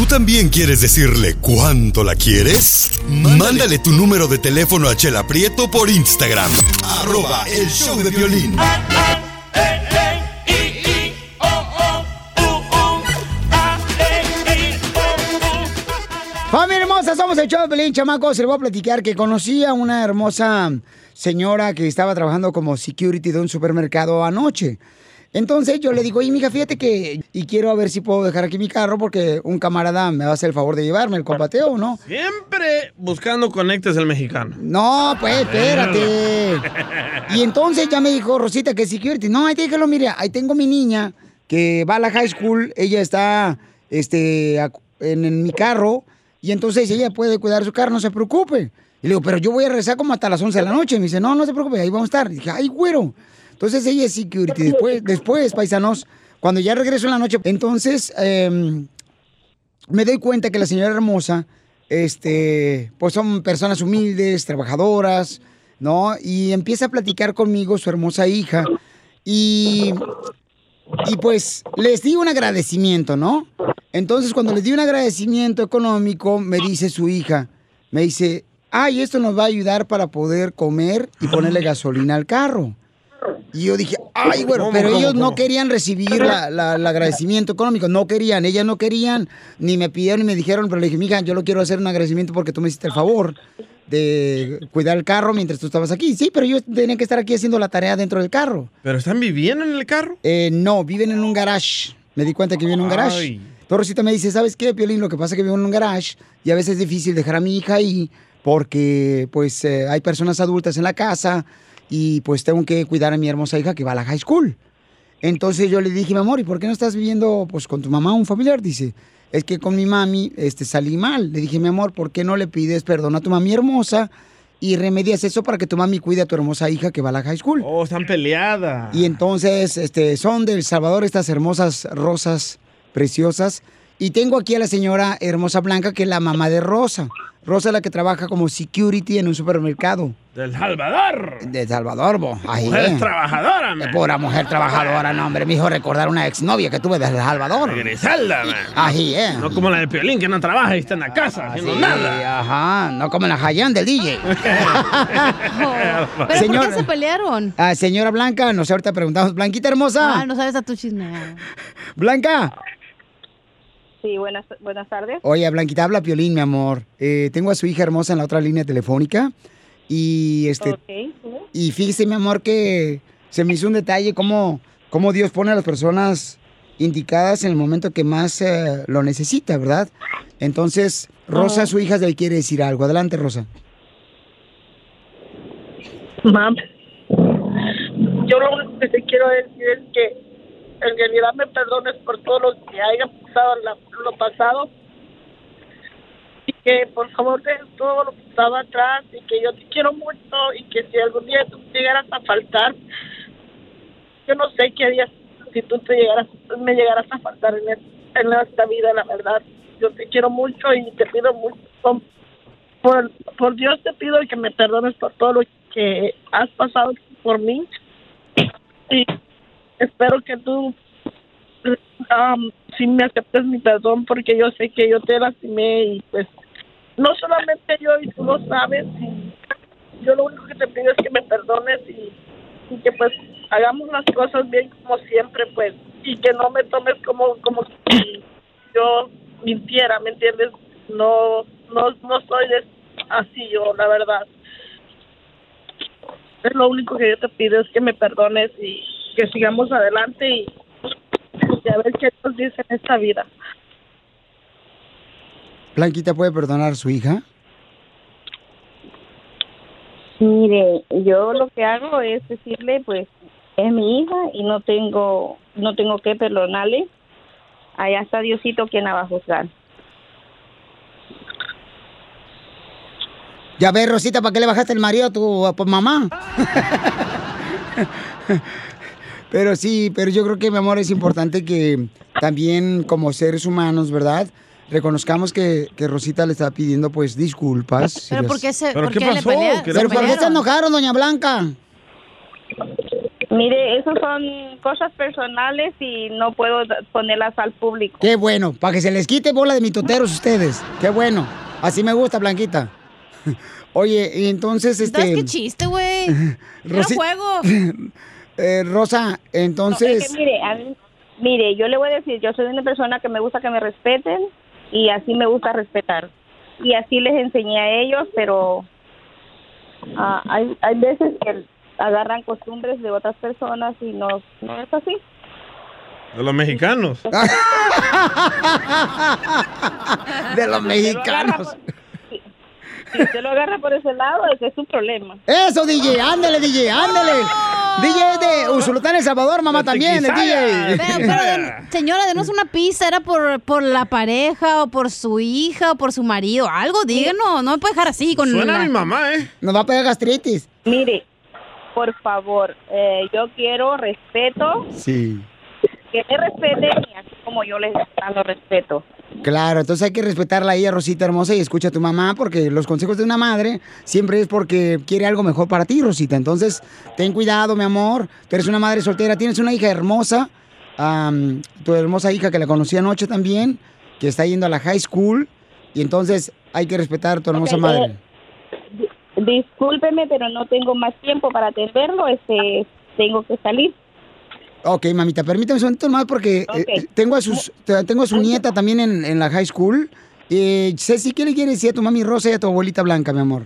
¿Tú también quieres decirle cuánto la quieres? Mándale, tu número de teléfono a Chela Prieto por Instagram. Arroba el show de violín. Familia hermosa, somos el show de Pelín, chamacos. Se les voy a platicar que conocí a una hermosa señora que estaba trabajando como security de un supermercado anoche. Entonces yo le digo, oye, mija, fíjate que... Y quiero a ver si puedo dejar aquí mi carro porque un camarada me va a hacer el favor de llevarme el compateo, ¿no? Siempre buscando conectes el mexicano. No, pues, espérate. Y entonces ya me dijo Rosita que security. No, ahí déjalo, mire, ahí tengo mi niña que va a la high school. Ella está este, en, en mi carro y entonces ella puede cuidar su carro, no se preocupe. Y le digo, pero yo voy a regresar como hasta las 11 de la noche. Me dice, no, no se preocupe, ahí vamos a estar. Y dije, ay, güero. Entonces ella es security. Después, después, paisanos, cuando ya regreso en la noche, entonces em, me doy cuenta que la señora hermosa, este, pues son personas humildes, trabajadoras, ¿no? Y empieza a platicar conmigo su hermosa hija. Y, y pues les di un agradecimiento, ¿no? Entonces cuando les di un agradecimiento económico, me dice su hija, me dice, ay, esto nos va a ayudar para poder comer y ponerle gasolina al carro. Y yo dije, ay, bueno, ¿Cómo, pero cómo, ellos no cómo? querían recibir la- la- el agradecimiento económico, no querían, ellas no querían, ni me pidieron ni me dijeron, pero le dije, mija, yo lo quiero hacer un agradecimiento porque tú me hiciste el favor de cuidar el carro mientras tú estabas aquí. Sí, pero yo tenía que estar aquí haciendo la tarea dentro del carro. ¿Pero están viviendo en el carro? Eh, no, viven en un garage. Me di cuenta que viven en un garage. Ay. Pero Rosita me dice, ¿sabes qué, Piolín? Lo que pasa es que vivo en un garage y a veces es difícil dejar a mi hija ahí porque pues eh, hay personas adultas en la casa y pues tengo que cuidar a mi hermosa hija que va a la high school. Entonces yo le dije, mi amor, ¿y por qué no estás viviendo pues con tu mamá un familiar? Dice, es que con mi mami este, salí mal. Le dije, mi amor, ¿por qué no le pides perdón a tu mami hermosa y remedias eso para que tu mami cuide a tu hermosa hija que va a la high school? Oh, están peleadas. Y entonces, este, son del Salvador estas hermosas rosas preciosas. Y tengo aquí a la señora hermosa Blanca, que es la mamá de Rosa. Rosa es la que trabaja como security en un supermercado. Del Salvador. De Salvador, bo. Ahí, Mujer eh. trabajadora, man. Pura mujer trabajadora, no, hombre. Me hizo recordar una exnovia que tuve desde El Salvador. Griselda, man. Ahí, eh. No como la de Piolín, que no trabaja y está en la casa haciendo Sí, nada. Ajá, no como la Hayan del DJ. ¿Pero Señor- por qué se pelearon? Ah, señora Blanca, nos ahorita preguntamos, Blanquita hermosa. Ah, no sabes a tu chisme. Blanca. Sí, buenas, buenas tardes. Oye, Blanquita, habla Piolín, mi amor. Eh, tengo a su hija hermosa en la otra línea telefónica. Y este. Y fíjese, mi amor, que se me hizo un detalle cómo, cómo Dios pone a las personas indicadas en el momento que más eh, lo necesita, ¿verdad? Entonces, Rosa, su hija, le quiere decir algo. Adelante, Rosa. Mam, yo lo único que te quiero decir es que en realidad me perdones por todo lo que haya pasado la- lo pasado y que por favor dejes todo lo que estaba atrás y que yo te quiero mucho y que si algún día tú llegaras a faltar, yo no sé qué harías si tú te llegaras, me llegaras a faltar en, en esta vida, la verdad. Yo te quiero mucho y te pido mucho, por, por Dios te pido que me perdones por todo lo que has pasado por mí y espero que tú um, sí me aceptes mi perdón porque yo sé que yo te lastimé y pues no solamente yo y tú lo sabes y yo lo único que te pido es que me perdones y, que pues hagamos las cosas bien como siempre pues y que no me tomes como como si yo mintiera me entiendes no no no soy así yo la verdad. Es lo único que yo te pido es que me perdones y que sigamos adelante y, y a ver qué nos dice en esta vida Blanquita puede perdonar a su hija. Mire, yo lo que hago es decirle, pues, es mi hija y no tengo, no tengo que perdonarle. Allá está Diosito quien la va a juzgar. Ya ves, Rosita, ¿para qué le bajaste el marido a tu a tu mamá? pero sí, pero yo creo que, mi amor, es importante que también como seres humanos, ¿verdad? Reconozcamos que, que Rosita le está pidiendo, pues, disculpas. si ¿Pero las- por qué se ¿Pero por qué qué le pasó? pelea- ¿Qué se ¿Pero por qué se enojaron, doña Blanca? Mire, eso son cosas personales y no puedo ponerlas al público. Qué bueno, para que se les quite bola de mitoteros ustedes. Qué bueno. Así me gusta, Blanquita. Oye, y entonces, este... ¿Sabes qué chiste, güey? Rosi- juego. eh, Rosa, Es entonces... que mire, a mí- mire, yo le voy a decir, yo soy una persona que me gusta que me respeten y así me gusta respetar. Y así les enseñé a ellos, pero ah, hay, hay veces que agarran costumbres de otras personas y no, no es así. De los mexicanos. de los mexicanos. Si usted lo agarra por ese lado, ese es su problema. Eso, DJ, ándale, DJ, ándale. DJ de Usulután, El Salvador, mamá también, el DJ. Pero, pero, den- señora, denos una pista. ¿Era por, por la pareja o por su hija o por su marido? Algo, díganos. No me puede dejar así con Suena la- a mi mamá, ¿eh? Nos va a pegar gastritis. Mire, por favor, eh, yo quiero respeto, Sí. que me respeten y como yo les dando respeto. Claro, entonces hay que respetarla a ella, Rosita hermosa, y escucha a tu mamá, porque los consejos de una madre siempre es porque quiere algo mejor para ti, Rosita. Entonces, ten cuidado, mi amor. Tú eres una madre soltera, tienes una hija hermosa, tu hermosa hija que la conocí anoche también, que está yendo a la high school, y entonces hay que respetar a tu hermosa madre. eh, Discúlpeme, pero no tengo más tiempo para atenderlo. Este, tengo que salir. Ok, mamita, permítame un momento más porque eh, eh, tengo a sus te- tengo a su nieta también en, en la high school. Eh, Ceci, ¿qué le quieres decir a tu mami Rosa y a tu abuelita Blanca, mi amor?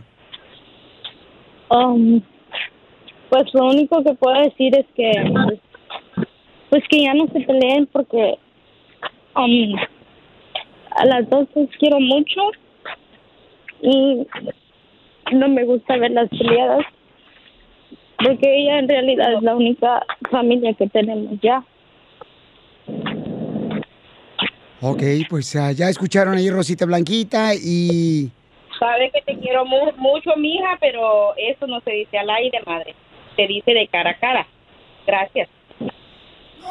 Um, pues lo único que puedo decir es que pues, pues que ya no se peleen porque um, a las dos las quiero mucho y no me gusta ver las peleadas porque ella en realidad es la única familia que tenemos ya. Ok, pues ah, ya escucharon ahí Rosita Blanquita y... Sabe que te quiero mu- mucho, mija, pero eso no se dice al aire, madre. Se dice de cara a cara. Gracias.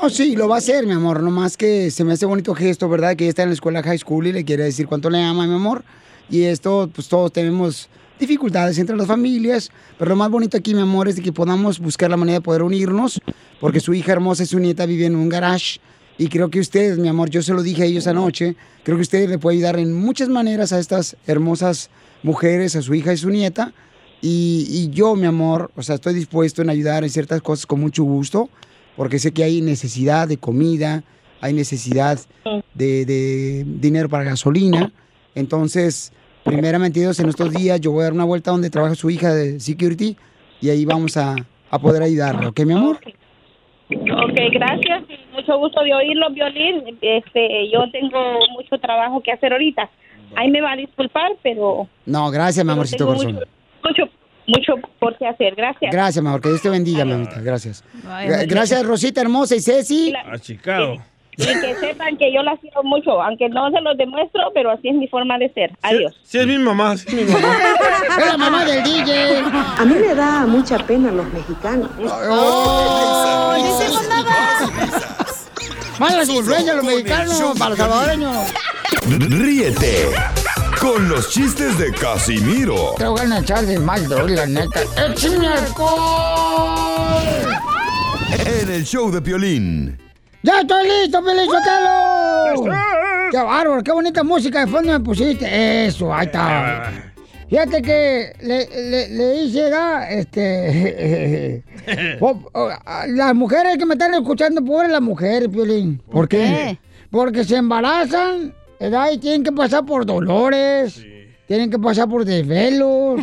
Oh, sí, lo va a hacer, mi amor. Nomás que se me hace bonito gesto, ¿verdad? Que ella está en la escuela high school y le quiere decir cuánto le ama, mi amor. Y esto, pues todos tenemos dificultades entre las familias. Pero lo más bonito aquí, mi amor, es de que podamos buscar la manera de poder unirnos. Porque su hija hermosa y su nieta viven en un garage. Y creo que ustedes, mi amor, yo se lo dije a ellos anoche. Creo que usted le puede ayudar en muchas maneras a estas hermosas mujeres, a su hija y su nieta. Y, y yo, mi amor, o sea, estoy dispuesto en ayudar en ciertas cosas con mucho gusto, porque sé que hay necesidad de comida, hay necesidad de, de dinero para gasolina. Entonces, primeramente Dios, en estos días yo voy a dar una vuelta donde trabaja su hija de security y ahí vamos a, a poder ayudarla, ¿ok, mi amor? Ok, gracias. y Mucho gusto de oírlo, Violín. Este, yo tengo mucho trabajo que hacer ahorita. Ahí me va a disculpar, pero No, gracias, mi amorcito tengo corazón. mucho, mucho, mucho por qué hacer. Gracias. Gracias, mi amor, que Dios te bendiga, mamita, gracias. Ay, Gra- Gracias, Rosita hermosa y Ceci. A Chicago. Y que sepan que yo las quiero mucho, aunque no se los demuestro, pero así es mi forma de ser. Adiós. Sí, es mi mamá, sí es mi mamá. Es la mamá del DJ. A mí me da mucha pena los mexicanos. ¡Oh! ¡No hicimos nada! Malas influencias los mexicanos para los salvadoreños. Ríete con los chistes de Casimiro Te voy a echar de mal, doy, la neta. ¡Échame alcohol! en el show de Piolín. ¡Ya estoy listo, Feliz Sotelo! ¡Qué bárbaro! ¡Qué bonita música de fondo me pusiste! Eso, ahí está. Fíjate que le, le, le hice, ¿da? Este... las mujeres que me están escuchando, pobres las mujeres, Piolín. ¿Por qué? Porque se embarazan, ¿verdad? Y tienen que pasar por dolores. Tienen que pasar por desvelos.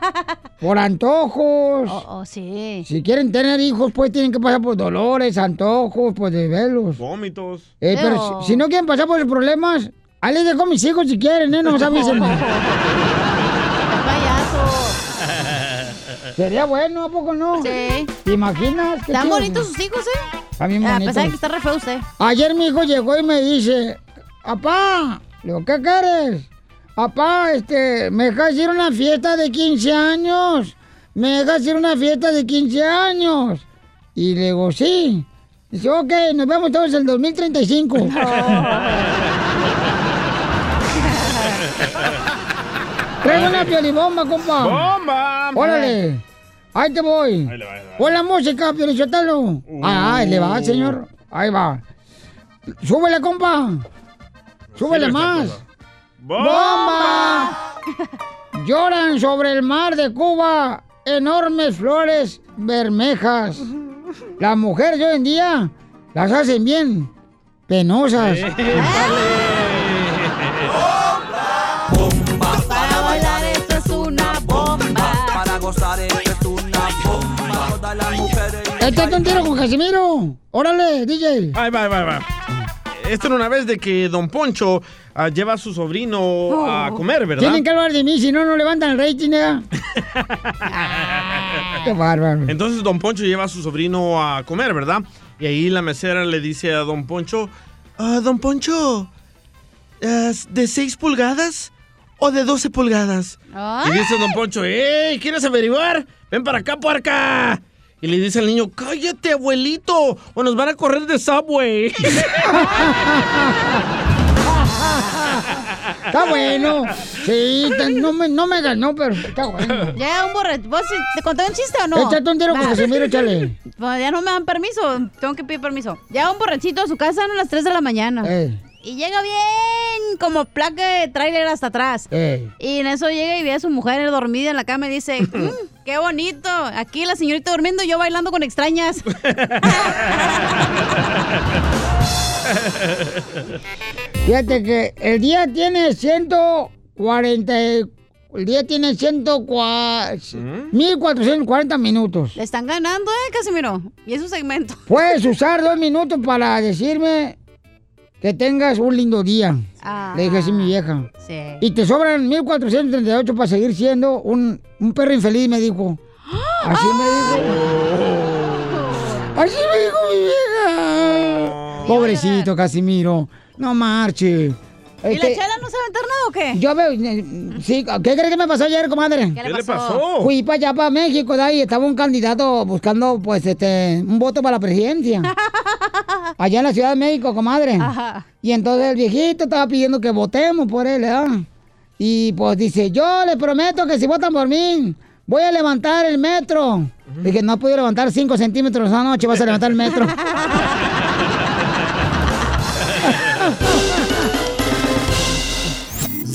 por antojos. Oh, sí. Si quieren tener hijos, pues tienen que pasar por dolores, antojos, por desvelos. Vómitos. Eh, pero si, si no quieren pasar por los problemas, ahí les dejo a mis hijos si quieren, ¿eh? No nos avisen. Sería bueno, ¿a poco no? Sí. ¿Te imaginas? Están bonitos sus hijos, ¿eh? Está bien A pesar de que está re feo usted. Ayer mi hijo llegó y me dice, papá, digo, ¿qué quieres? Papá, este, ¿me dejas ir a una fiesta de 15 años? ¿Me dejas ir a una fiesta de 15 años? Y le digo, sí. Dice, ok, nos vemos todos en el 2035. Traigo una piolibomba, compa. ¡Bomba! Órale. Ahí te voy. Ahí le va, ahí le va. Pon la música, Piolichotelo. Ah, ahí le va, señor. Ahí va. Súbele, compa. Súbele esta más. ¡Bomba! Lloran sobre el mar de Cuba enormes flores bermejas. Las mujeres hoy en día las hacen bien penosas. Para bailar esto es una bomba. Para gozar esto es una bomba. Todas las mujeres. Échate un tiro con Casimiro. Órale, DJ. Ahí va, va, va. Esto era una vez de que Don Poncho lleva a su sobrino a comer, ¿verdad? Tienen que hablar de mí, si no, no levantan el rating, ¿eh? Qué bárbaro. Entonces Don Poncho lleva a su sobrino a comer, ¿verdad? Y ahí la mesera le dice a Don Poncho, "Ah, Don Poncho, ¿es ¿de 6 pulgadas o de 12 pulgadas? Y dice Don Poncho, ¡Ey! ¿Quieres averiguar? Ven para acá, puerca. Y le dice al niño, cállate, abuelito, o nos van a correr de Subway. Está bueno. Sí, no me, no me ganó, pero está bueno. Ya, un borracho. ¿Vos te conté un chiste o no? Échate un tiro con. Casimiro, échale. Pues ya no me dan permiso, tengo que pedir permiso. Llega un borrachito a su casa a las 3 de la mañana. Eh, Y llega bien como placa de tráiler hasta atrás. eh. Y en eso llega y ve a su mujer dormida en la cama y dice, "Mm, qué bonito, aquí la señorita durmiendo y yo bailando con extrañas. Fíjate que el día tiene 140. y- El día tiene 104, 1440 minutos. Le están ganando, ¿eh, Casimiro? Y es un segmento. Puedes usar dos minutos para decirme que tengas un lindo día. Ah. Le dije así a mi vieja. Sí. Y te sobran 1438 para seguir siendo un, un perro infeliz, me dijo. Así me dijo. Así me dijo mi vieja. Pobrecito Casimiro. No marche. ¿Y Este, la chela no sabe meter nada o qué? Yo veo, eh, sí, ¿qué crees que me pasó ayer, comadre? ¿Qué le ¿Qué le pasó? Fui para allá, para México, de ahí estaba un candidato buscando, pues, este, un voto para la presidencia. allá en la Ciudad de México, comadre. Ajá. Y entonces el viejito estaba pidiendo que votemos por él, ¿verdad? Y pues dice, yo les prometo que si votan por mí, voy a levantar el metro. Dije, no he podido levantar 5 centímetros esa noche, vas a levantar el metro.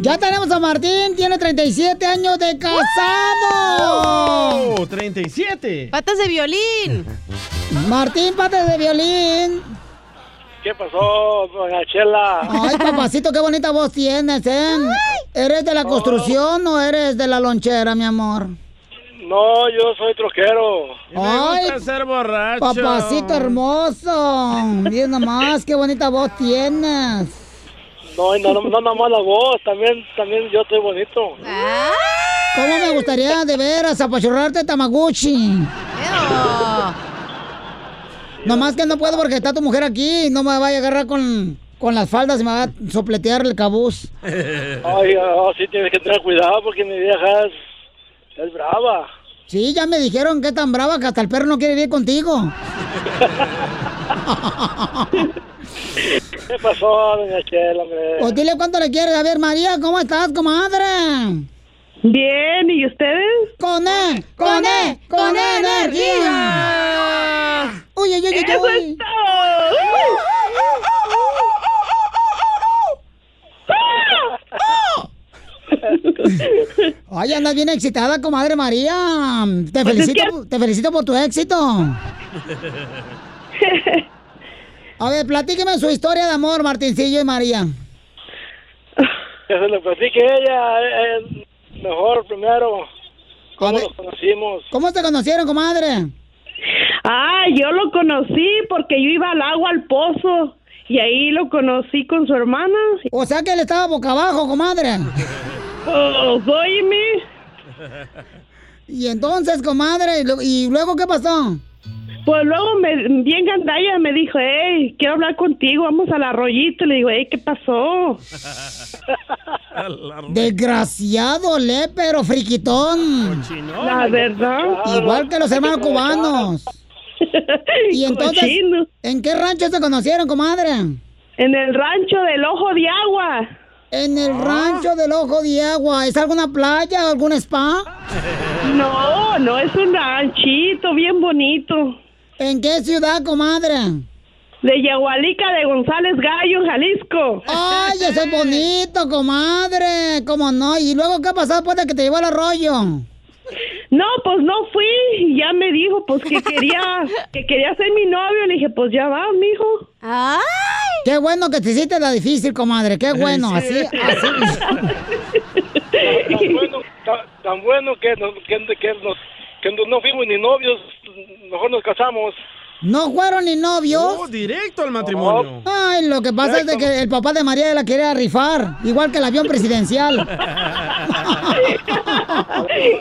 Ya tenemos a Martín, tiene 37 años de casado. ¡Oh! 37. Patas de violín. Martín, patas de violín. ¿Qué pasó, doña Chela? Ay, papacito, qué bonita voz tienes, ¿eh? ¿Eres de la construcción o eres de la lonchera, mi amor? No, yo soy troquero. Ay, ser borracho. papacito hermoso. Miren nomás, qué bonita voz tienes. No, no, no, no nomás la voz, también, también yo estoy bonito. ¿Cómo me gustaría de veras apachurrarte Tamaguchi? Nomás que no puedo porque está tu mujer aquí. No me vaya a agarrar con, con las faldas y me va a sopletear el cabuz. Ay, oh, sí tienes que tener cuidado porque mi vieja es, es brava. Sí, ya me dijeron que es tan brava que hasta el perro no quiere vivir contigo. ¿Qué pasó, doña Chela, hombre? Pues dile cuánto le quieres. A ver, María, ¿cómo estás, comadre? Bien, ¿y ustedes? Con E, con E, con E energía. Uy, uy, uy, uy, ¡Eso es todo! Ay, andas bien excitada, comadre María. Te Pues es felicito, te felicito por tu éxito. A ver, platíqueme su historia de amor, Martincillo y María. Que se lo platique ella, eh, eh, mejor primero. ¿Cómo nos conocimos? ¿Cómo se conocieron, comadre? Ah, yo lo conocí porque yo iba al agua, al pozo, y ahí lo conocí con su hermana. O sea que él estaba boca abajo, comadre. Oh, óyeme. Y entonces, comadre, ¿y lo- ¿y luego qué pasó? Pues luego me, bien gandalla me dijo, hey, quiero hablar contigo, vamos al arroyito. Le digo, hey, ¿qué pasó? Desgraciado, lépero, friquitón. La verdad. Igual que los hermanos cubanos. Y entonces, Cochino. ¿en qué rancho se conocieron, comadre? En el rancho del Ojo de Agua. En el rancho del Ojo de Agua. ¿Es alguna playa o algún spa? No, no, es un ranchito bien bonito. ¿En qué ciudad, comadre? De Yagualica de González Gallo, Jalisco. ¡Ay, eso es bonito, comadre! ¿Cómo no? ¿Y luego qué pasó después de que te llevó el arroyo? No, pues no fui. Y Ya me dijo, pues que quería, que quería ser mi novio. Le dije, pues ya va, mijo. ¡Ay! Qué bueno que te hiciste la difícil, comadre. Qué bueno, así, así. tan bueno, tan, tan bueno que, nos, que, que nos, que no- no fuimos ni novios, mejor nos casamos. ¿No fueron ni novios? No, directo al matrimonio. Ay, lo que pasa es de que el papá de María la quería rifar, igual que el avión presidencial.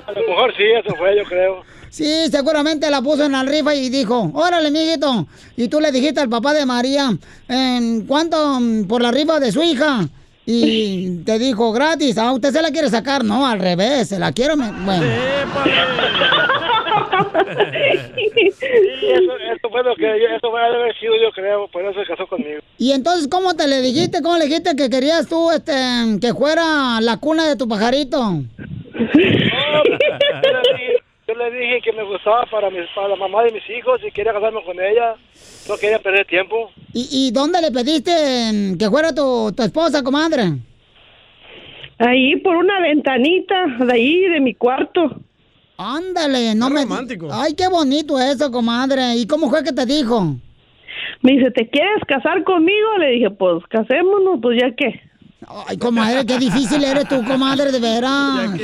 A lo mejor sí, eso fue, yo creo. Sí, seguramente la puso en la rifa y dijo, órale, mijito. Y tú le dijiste al papá de María, ¿en cuánto mm, por la rifa de su hija? Y te dijo, gratis. Ah, usted se la quiere sacar. No, al revés, se la quiero. me- Bueno. Sí, eso, eso fue lo que yo- eso fue haber sido, yo creo, por eso se casó conmigo. Y entonces, ¿cómo te le dijiste? ¿Cómo le dijiste que querías tú, este, que fuera la cuna de tu pajarito? Yo le, dije, yo le dije que me gustaba para, mis, para la mamá de mis hijos y quería casarme con ella. No quería perder tiempo. ¿Y, y dónde le pediste que fuera tu, tu esposa, comadre? Ahí por una ventanita de ahí, de mi cuarto. Ándale, no me... romántico. Ay, qué bonito eso, comadre. ¿Y cómo fue que te dijo? Me dice, ¿te quieres casar conmigo? Le dije, pues casémonos, pues ya qué. Ay, comadre, qué difícil eres tú, comadre, de veras.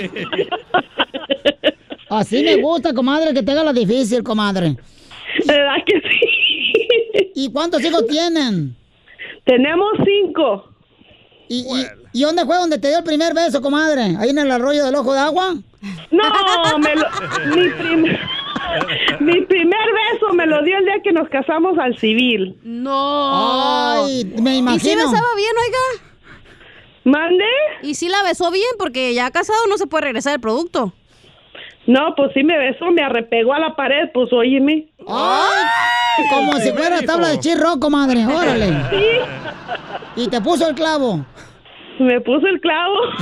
Así me gusta, comadre, que te haga la difícil, comadre. ¿Verdad que sí? ¿Y cuántos hijos tienen? Tenemos cinco. ¿Y, y, y dónde fue donde te dio el primer beso, comadre? ¿Ahí en el arroyo del ojo de agua? No, me lo, mi, prim- mi primer beso me lo dio el día que nos casamos al civil. No. Ay, me ¿Y si imagino. besaba bien, oiga? ¿Mande? ¿Y si la besó bien? Porque ya casado no se puede regresar el producto. No, pues sí me besó, me arrepegó a la pared, pues óyeme. ¡Ay! Como si fuera tabla de chirro, comadre. Órale. Y te puso el clavo. Me puso el clavo.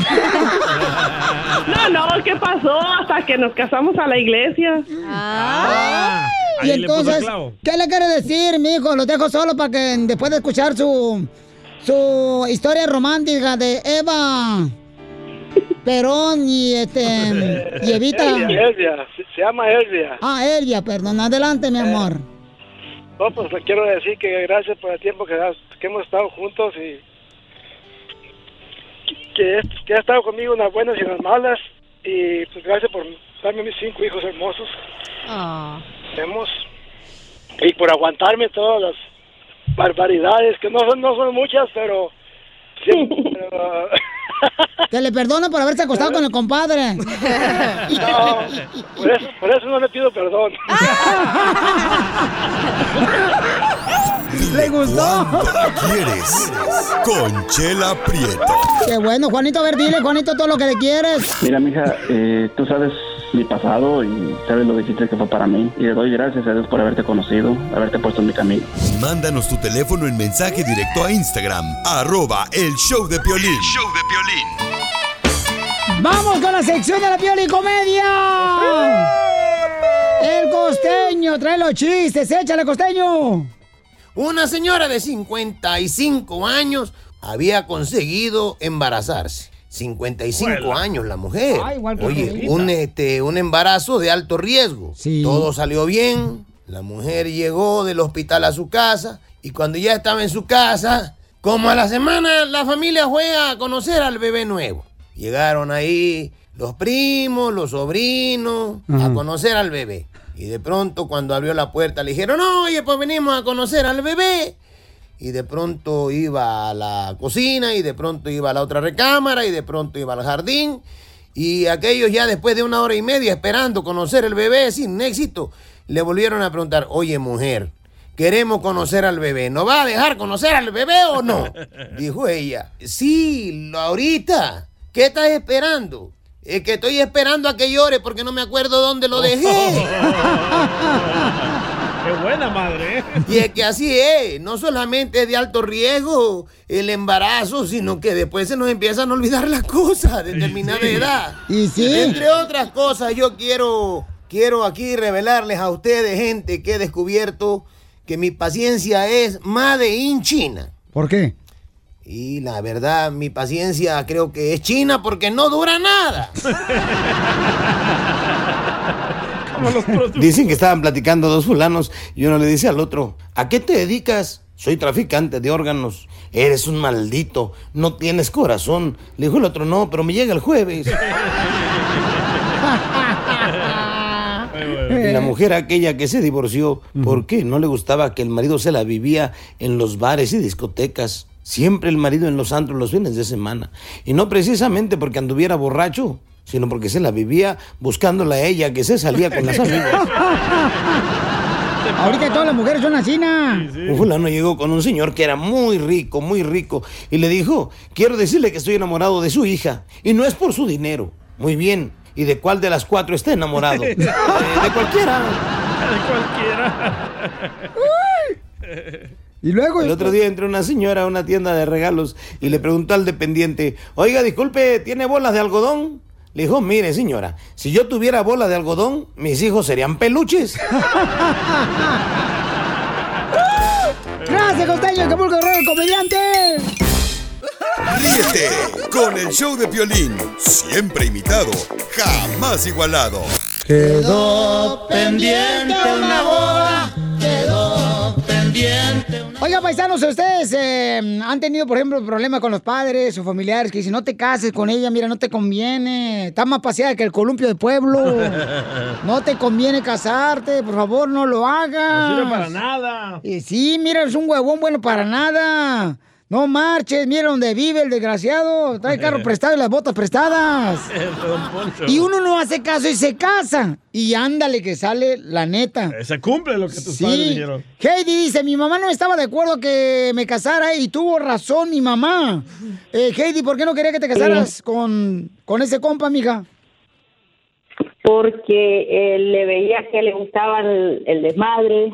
No, no, ¿qué pasó? Hasta que nos casamos a la iglesia. Ah. y ahí le puso el entonces, clavo. ¿qué le quiere decir, mijo? Los dejo solo para que después de escuchar su, su historia romántica de Eva Perón y este y Evita. Elvia, Elvia, se, se llama Elvia. Ah, Elvia, perdón. Adelante, mi amor. No, pues le quiero decir que gracias por el tiempo que, has- que hemos estado juntos y que, que ha estado conmigo en las buenas y en las malas y pues gracias por darme mis cinco hijos hermosos. Tenemos y por aguantarme todas las barbaridades que no son no son muchas, pero siempre, pero, Que le perdono por haberse acostado con el compadre. no, por eso por eso no le pido perdón. ¿Le gustó? ¿Cuánto la quieres? Conchela Prieto. Qué bueno, Juanito. A ver, dile, Juanito, todo lo que le quieres. Mira, mija, eh, tú sabes mi pasado y sabes lo difícil que fue para mí. Y le doy gracias a Dios por haberte conocido, haberte puesto en mi camino. Mándanos tu teléfono en mensaje directo a Instagram. Arroba el show de Piolín. show de Piolín. ¡Vamos con la sección de la Pioli Comedia! El costeño, trae los chistes, échale costeño. Una señora de 55 años había conseguido embarazarse. 55 Juela. años la mujer. Ah, igual que Oye, un, este, un embarazo de alto riesgo. Todo salió bien. La mujer llegó del hospital a su casa y cuando ya estaba en su casa, como a la semana, la familia fue a conocer al bebé nuevo. Llegaron ahí los primos, los sobrinos, a conocer al bebé. Y de pronto cuando abrió la puerta le dijeron, oye, pues venimos a conocer al bebé. Y de pronto iba a la cocina y de pronto iba a la otra recámara y de pronto iba al jardín. Y aquellos ya después de una hora y media esperando conocer el bebé sin éxito, le volvieron a preguntar, oye mujer, queremos conocer al bebé, ¿no va a dejar conocer al bebé o no? Dijo ella, sí, lo- ahorita, ¿qué estás esperando? Es que estoy esperando a que llore porque no me acuerdo dónde lo dejé. Qué buena madre, ¿eh? Y es que así es, no solamente es de alto riesgo el embarazo, sino que después se nos empiezan a olvidar las cosas a determinada Sí. edad. Y sí. Entre otras cosas, yo quiero, quiero aquí revelarles a ustedes, gente, que he descubierto que mi paciencia es Made in China. ¿Por qué? Y la verdad, mi paciencia creo que es china porque no dura nada. Dicen que estaban platicando dos fulanos y uno le dice al otro, ¿a qué te dedicas? Soy traficante de órganos. Eres un maldito, no tienes corazón. Le dijo el otro, no, pero me llega el jueves. Y la mujer aquella que se divorció, ¿por qué? No le gustaba que el marido se la vivía en los bares y discotecas. Siempre el marido en los antros los fines de semana. Y no precisamente porque anduviera borracho, sino porque se la vivía buscándola a ella que se salía con las amigas. Ahorita todas las mujeres son así, ¿na? Un fulano llegó con un señor que era muy rico, muy rico, y le dijo, quiero decirle que estoy enamorado de su hija, y no es por su dinero. Muy bien, ¿y de cuál de las cuatro está enamorado? "Eh, de cualquiera. Y luego... El otro día entró una señora a una tienda de regalos y le preguntó al dependiente, oiga, disculpe, ¿tiene bolas de algodón? Le dijo, mire señora, si yo tuviera bolas de algodón, mis hijos serían peluches. Gracias, Costeño, Acapulco Guerrero, el comediante. Ríete con el show de Piolín, siempre imitado, jamás igualado. Quedó pendiente una boda, quedó pendiente Oiga, paisanos, ¿ustedes eh, han tenido, por ejemplo, problemas con los padres o familiares que dicen, no te cases con ella, mira, no te conviene, está más paseada que el columpio de pueblo, no te conviene casarte, por favor, no lo hagas. No sirve para nada. Y sí, mira, es un huevón bueno para nada. No marches, mira dónde vive el desgraciado. Trae carro prestado y las botas prestadas. Y uno no hace caso y se casa. Y ándale que sale la neta. Se cumple lo que tus padres Sí. dijeron. Heidi dice, mi mamá no estaba de acuerdo que me casara y tuvo razón mi mamá. Eh, Heidi, ¿por qué no quería que te casaras con, con ese compa, amiga? porque eh, le veía que le gustaba el, el desmadre,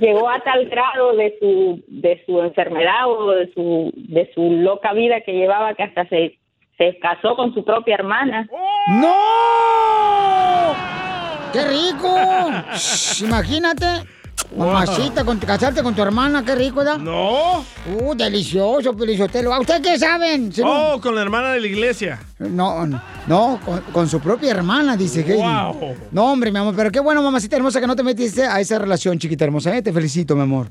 Llegó a tal grado de su de su enfermedad o de su de su loca vida que llevaba que hasta se se casó con su propia hermana. ¡No! ¡Qué rico! Imagínate. Mamacita, con, casarte con tu hermana, qué rico, ¿verdad? No. Uh, delicioso, Pelizotelo. ¿A ustedes qué saben? Si no- Oh, con la hermana de la iglesia. No, no, con, con su propia hermana, dice Heidi. Wow. No, hombre, mi amor, pero qué bueno, mamacita hermosa, que no te metiste a esa relación, chiquita hermosa. ¿eh? Te felicito, mi amor.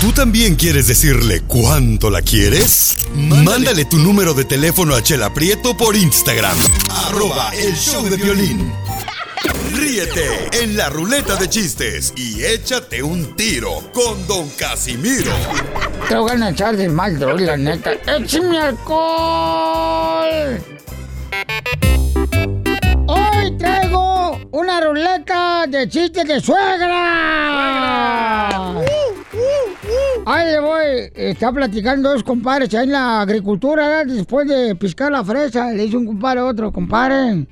¿Tú también quieres decirle cuánto la quieres? Mándale tu número de teléfono a Chela Prieto por Instagram. Arroba el show de violín. Ríete en la ruleta de chistes y échate un tiro con Don Casimiro. Te voy a echar de mal, la neta. ¡Échame alcohol! Hoy traigo una ruleta de chistes de suegra. Ahí le voy. Está platicando dos compadres ahí en la agricultura, después de piscar la fresa. Le dice un compadre a otro, compadre,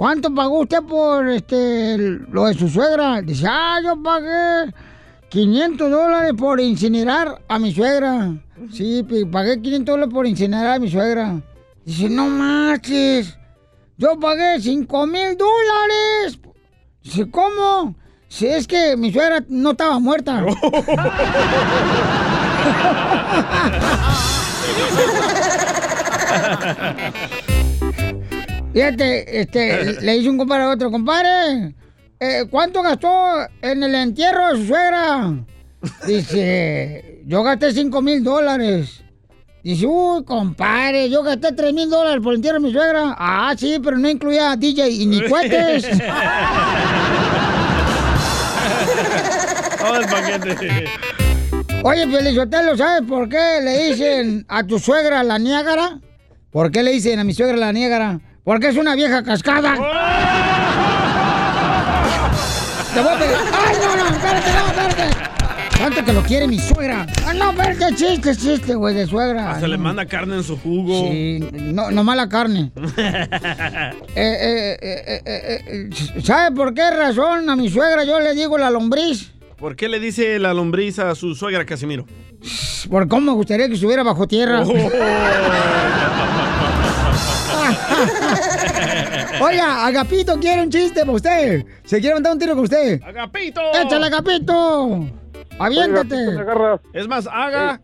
¿cuánto pagó usted por este lo de su suegra? Dice, ah, yo pagué 500 dólares por incinerar a mi suegra. Sí, pagué 500 dólares por incinerar a mi suegra. Dice, no marches. Yo pagué cinco mil dólares. Dice, ¿cómo? Si es que mi suegra no estaba muerta. Fíjate, este, le dice un compadre a otro, compadre, eh, ¿cuánto gastó en el entierro de su suegra? Dice, yo gasté cinco mil dólares. Dice, uy, compadre, yo gasté tres mil dólares por el entierro de mi suegra. Ah, sí, pero no incluía DJ y ni cohetes. Todo el paquete. Oye, Felizotelo, ¿sabes por qué le dicen a tu suegra la Niágara? ¿Por qué le dicen a mi suegra la Niágara? Porque es una vieja cascada. Te voy a pedir. ¡Ay, no, no! ¡Espérate, no, espérate! Tanto que lo quiere mi suegra. ¡Ah, no, espérate! Chiste, chiste, güey, de suegra. Hasta le manda carne en su jugo. Sí, no, no mala carne. Eh, eh, eh, eh, eh, ¿Sabe por qué razón a mi suegra yo le digo la lombriz? ¿Por qué le dice la lombriz a su suegra Casimiro? Por cómo me gustaría que estuviera bajo tierra. Oiga, Agapito quiere un chiste para usted. ¿Se quiere montar un tiro con usted? ¡Agapito! ¡Échale, Agapito! ¡Aviéntate! Oiga. Es más, haga.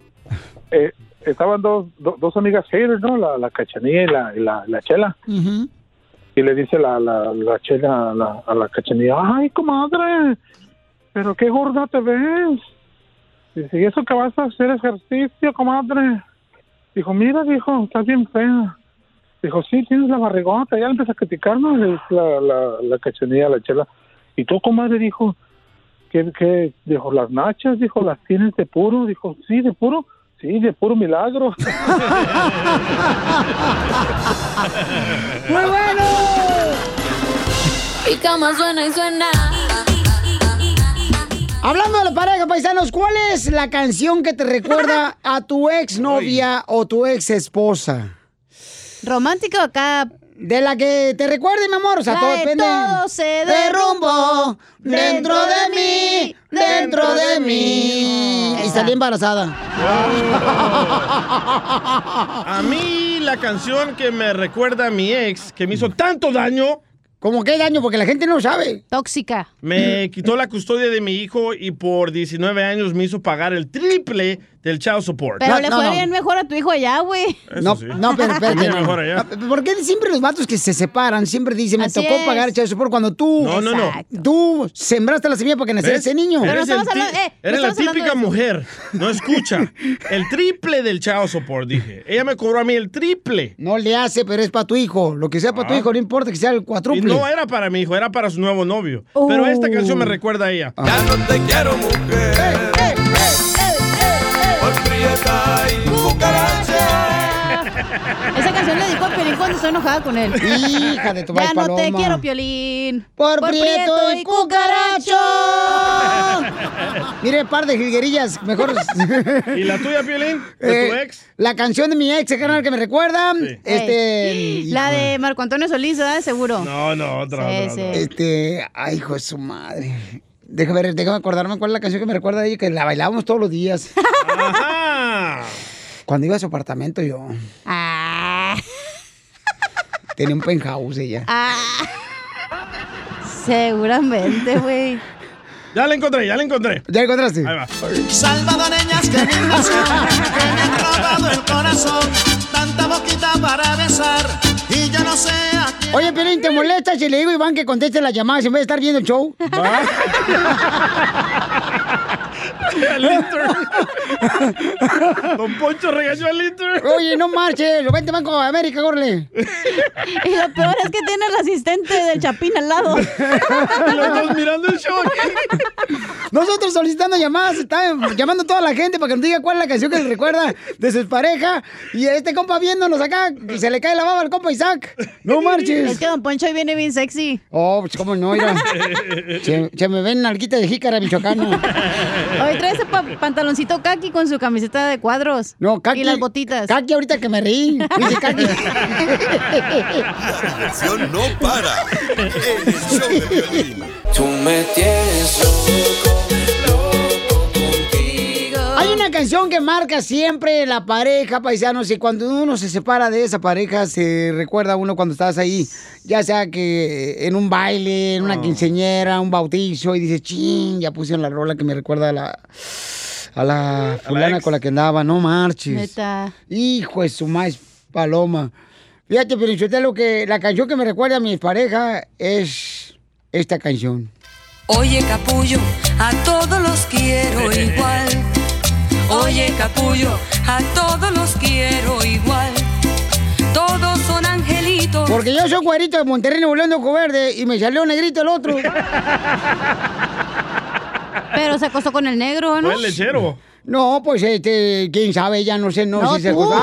Eh, estaban dos, do- dos amigas haters, ¿no? La, la cachanilla y la, y la, la chela. Y le dice la, la, la chela a la, a la cachanilla, ay, comadre, pero qué gorda te ves. Dice, ¿y eso que vas a hacer ejercicio, comadre? Dijo, mira, dijo, estás bien fea. Dijo, sí, tienes la barrigota. Ya le empieza a criticar, ¿no? Le dice la, la, la cachanilla la chela. Y tú, comadre, dijo, ¿qué, qué? Dijo, las nachas, dijo, las tienes de puro. Dijo, sí, de puro. Sí, de puro milagro. ¡Muy bueno! Mi cama suena y suena. Hablando de la pareja, paisanos, ¿cuál es la canción que te recuerda a tu ex novia o tu ex esposa? ¿Romántica o acá? De la que te recuerde, mi amor. O sea, La todo de depende. todo se derrumbó dentro de mí, dentro de mí. Y salí embarazada. A mí la canción que me recuerda a mi ex, que me hizo tanto daño. ¿Cómo qué daño? Porque la gente no sabe. Tóxica. Me quitó la custodia de mi hijo y por 19 años me hizo pagar el triple del child support. Pero le fue bien mejor a tu hijo allá, güey. No, no, pero espérate. Bien no. mejor allá. No, ¿Por qué siempre los vatos que se separan siempre dicen, me Así tocó es. pagar child support cuando tú... No, no, no. Tú sembraste la semilla para que naciera ese niño. Eres, el ti- eh, eres la típica mujer. No escucha. El triple del child support, dije. Ella me cobró a mí el triple. No le hace, pero es para tu hijo. Lo que sea para tu Ah. hijo, no importa que sea el Y cuádruple. no era para mi hijo, era para su nuevo novio. Pero esta canción me recuerda a ella. Ya no te quiero, mujer. Esa canción le dedicó a Piolín cuando estoy enojada con él. Hija de tu Ya no te quiero, Piolín. Por, prieto y cucaracho. Mire, par de jilguerillas, mejor. ¿Y la tuya, Piolín? ¿De tu Eh, ex? La canción de mi ex, canal que me recuerda. Este. La de Marco Antonio Solís, ¿verdad? Seguro. No, no, otra, Sí, otra, sí. otra. Este. Ay, hijo de su madre. Déjame, ver, déjame acordarme cuál es la canción que me recuerda a ella, que la bailábamos todos los días. Ajá. Cuando iba a su apartamento yo. Ah. Tenía un penthouse ella. Ah. Seguramente, güey. Ya la encontré, ya la encontré. ¿Ya la encontraste? Ahí va. Salvadoreñas que que me han robado el corazón, tanta boquita para besar, y yo no sé a quién. Oye, Pelín, ¿te molesta si le digo a Iván que conteste las llamadas en vez de estar viendo el show? Al intern. Don Poncho regañó al intern. Oye, no marches, lo vente Banco de América, órale. Y lo peor es que tiene el asistente del Chapín al lado. Los dos mirando el show. Nosotros solicitando llamadas, está llamando a toda la gente para que nos diga cuál es la canción que le recuerda de su pareja. Y este compa viéndonos acá, se le cae la baba al compa Isaac. No marches. Es que Don Poncho hoy viene bien sexy. Oh, pues cómo no, mira. Se, se me ven nalguita de jícara michoacana. Hoy trae ese pa- pantaloncito kaki con su camiseta de cuadros. No, Kaki. Y las botitas. Kaki, ahorita que me reí. Dice Kaki. La diversión no para. En el show de violín. Tú me tienes loco, una canción que marca siempre la pareja, paisanos, y cuando uno se separa de esa pareja, se recuerda a uno cuando estás ahí, ya sea que en un baile, en una quinceñera, un bautizo, y dices, ching, ya pusieron la rola que me recuerda a la, a la fulana con la que andaba, no marches. Neta. Hijo de su maíz paloma. Fíjate, pero lo que la canción que me recuerda a mi pareja es esta canción. Oye, capullo, a todos los quiero igual. Oye, capullo, a todos los quiero igual. Todos son angelitos. Porque yo soy güerito de Monterrey, Nuevo León de Ojo Verde, y me salió negrito el otro. Pero se acostó con el negro, ¿no? Fue el lechero. No, pues este, quién sabe, ya no sé, no, No, si se acostó.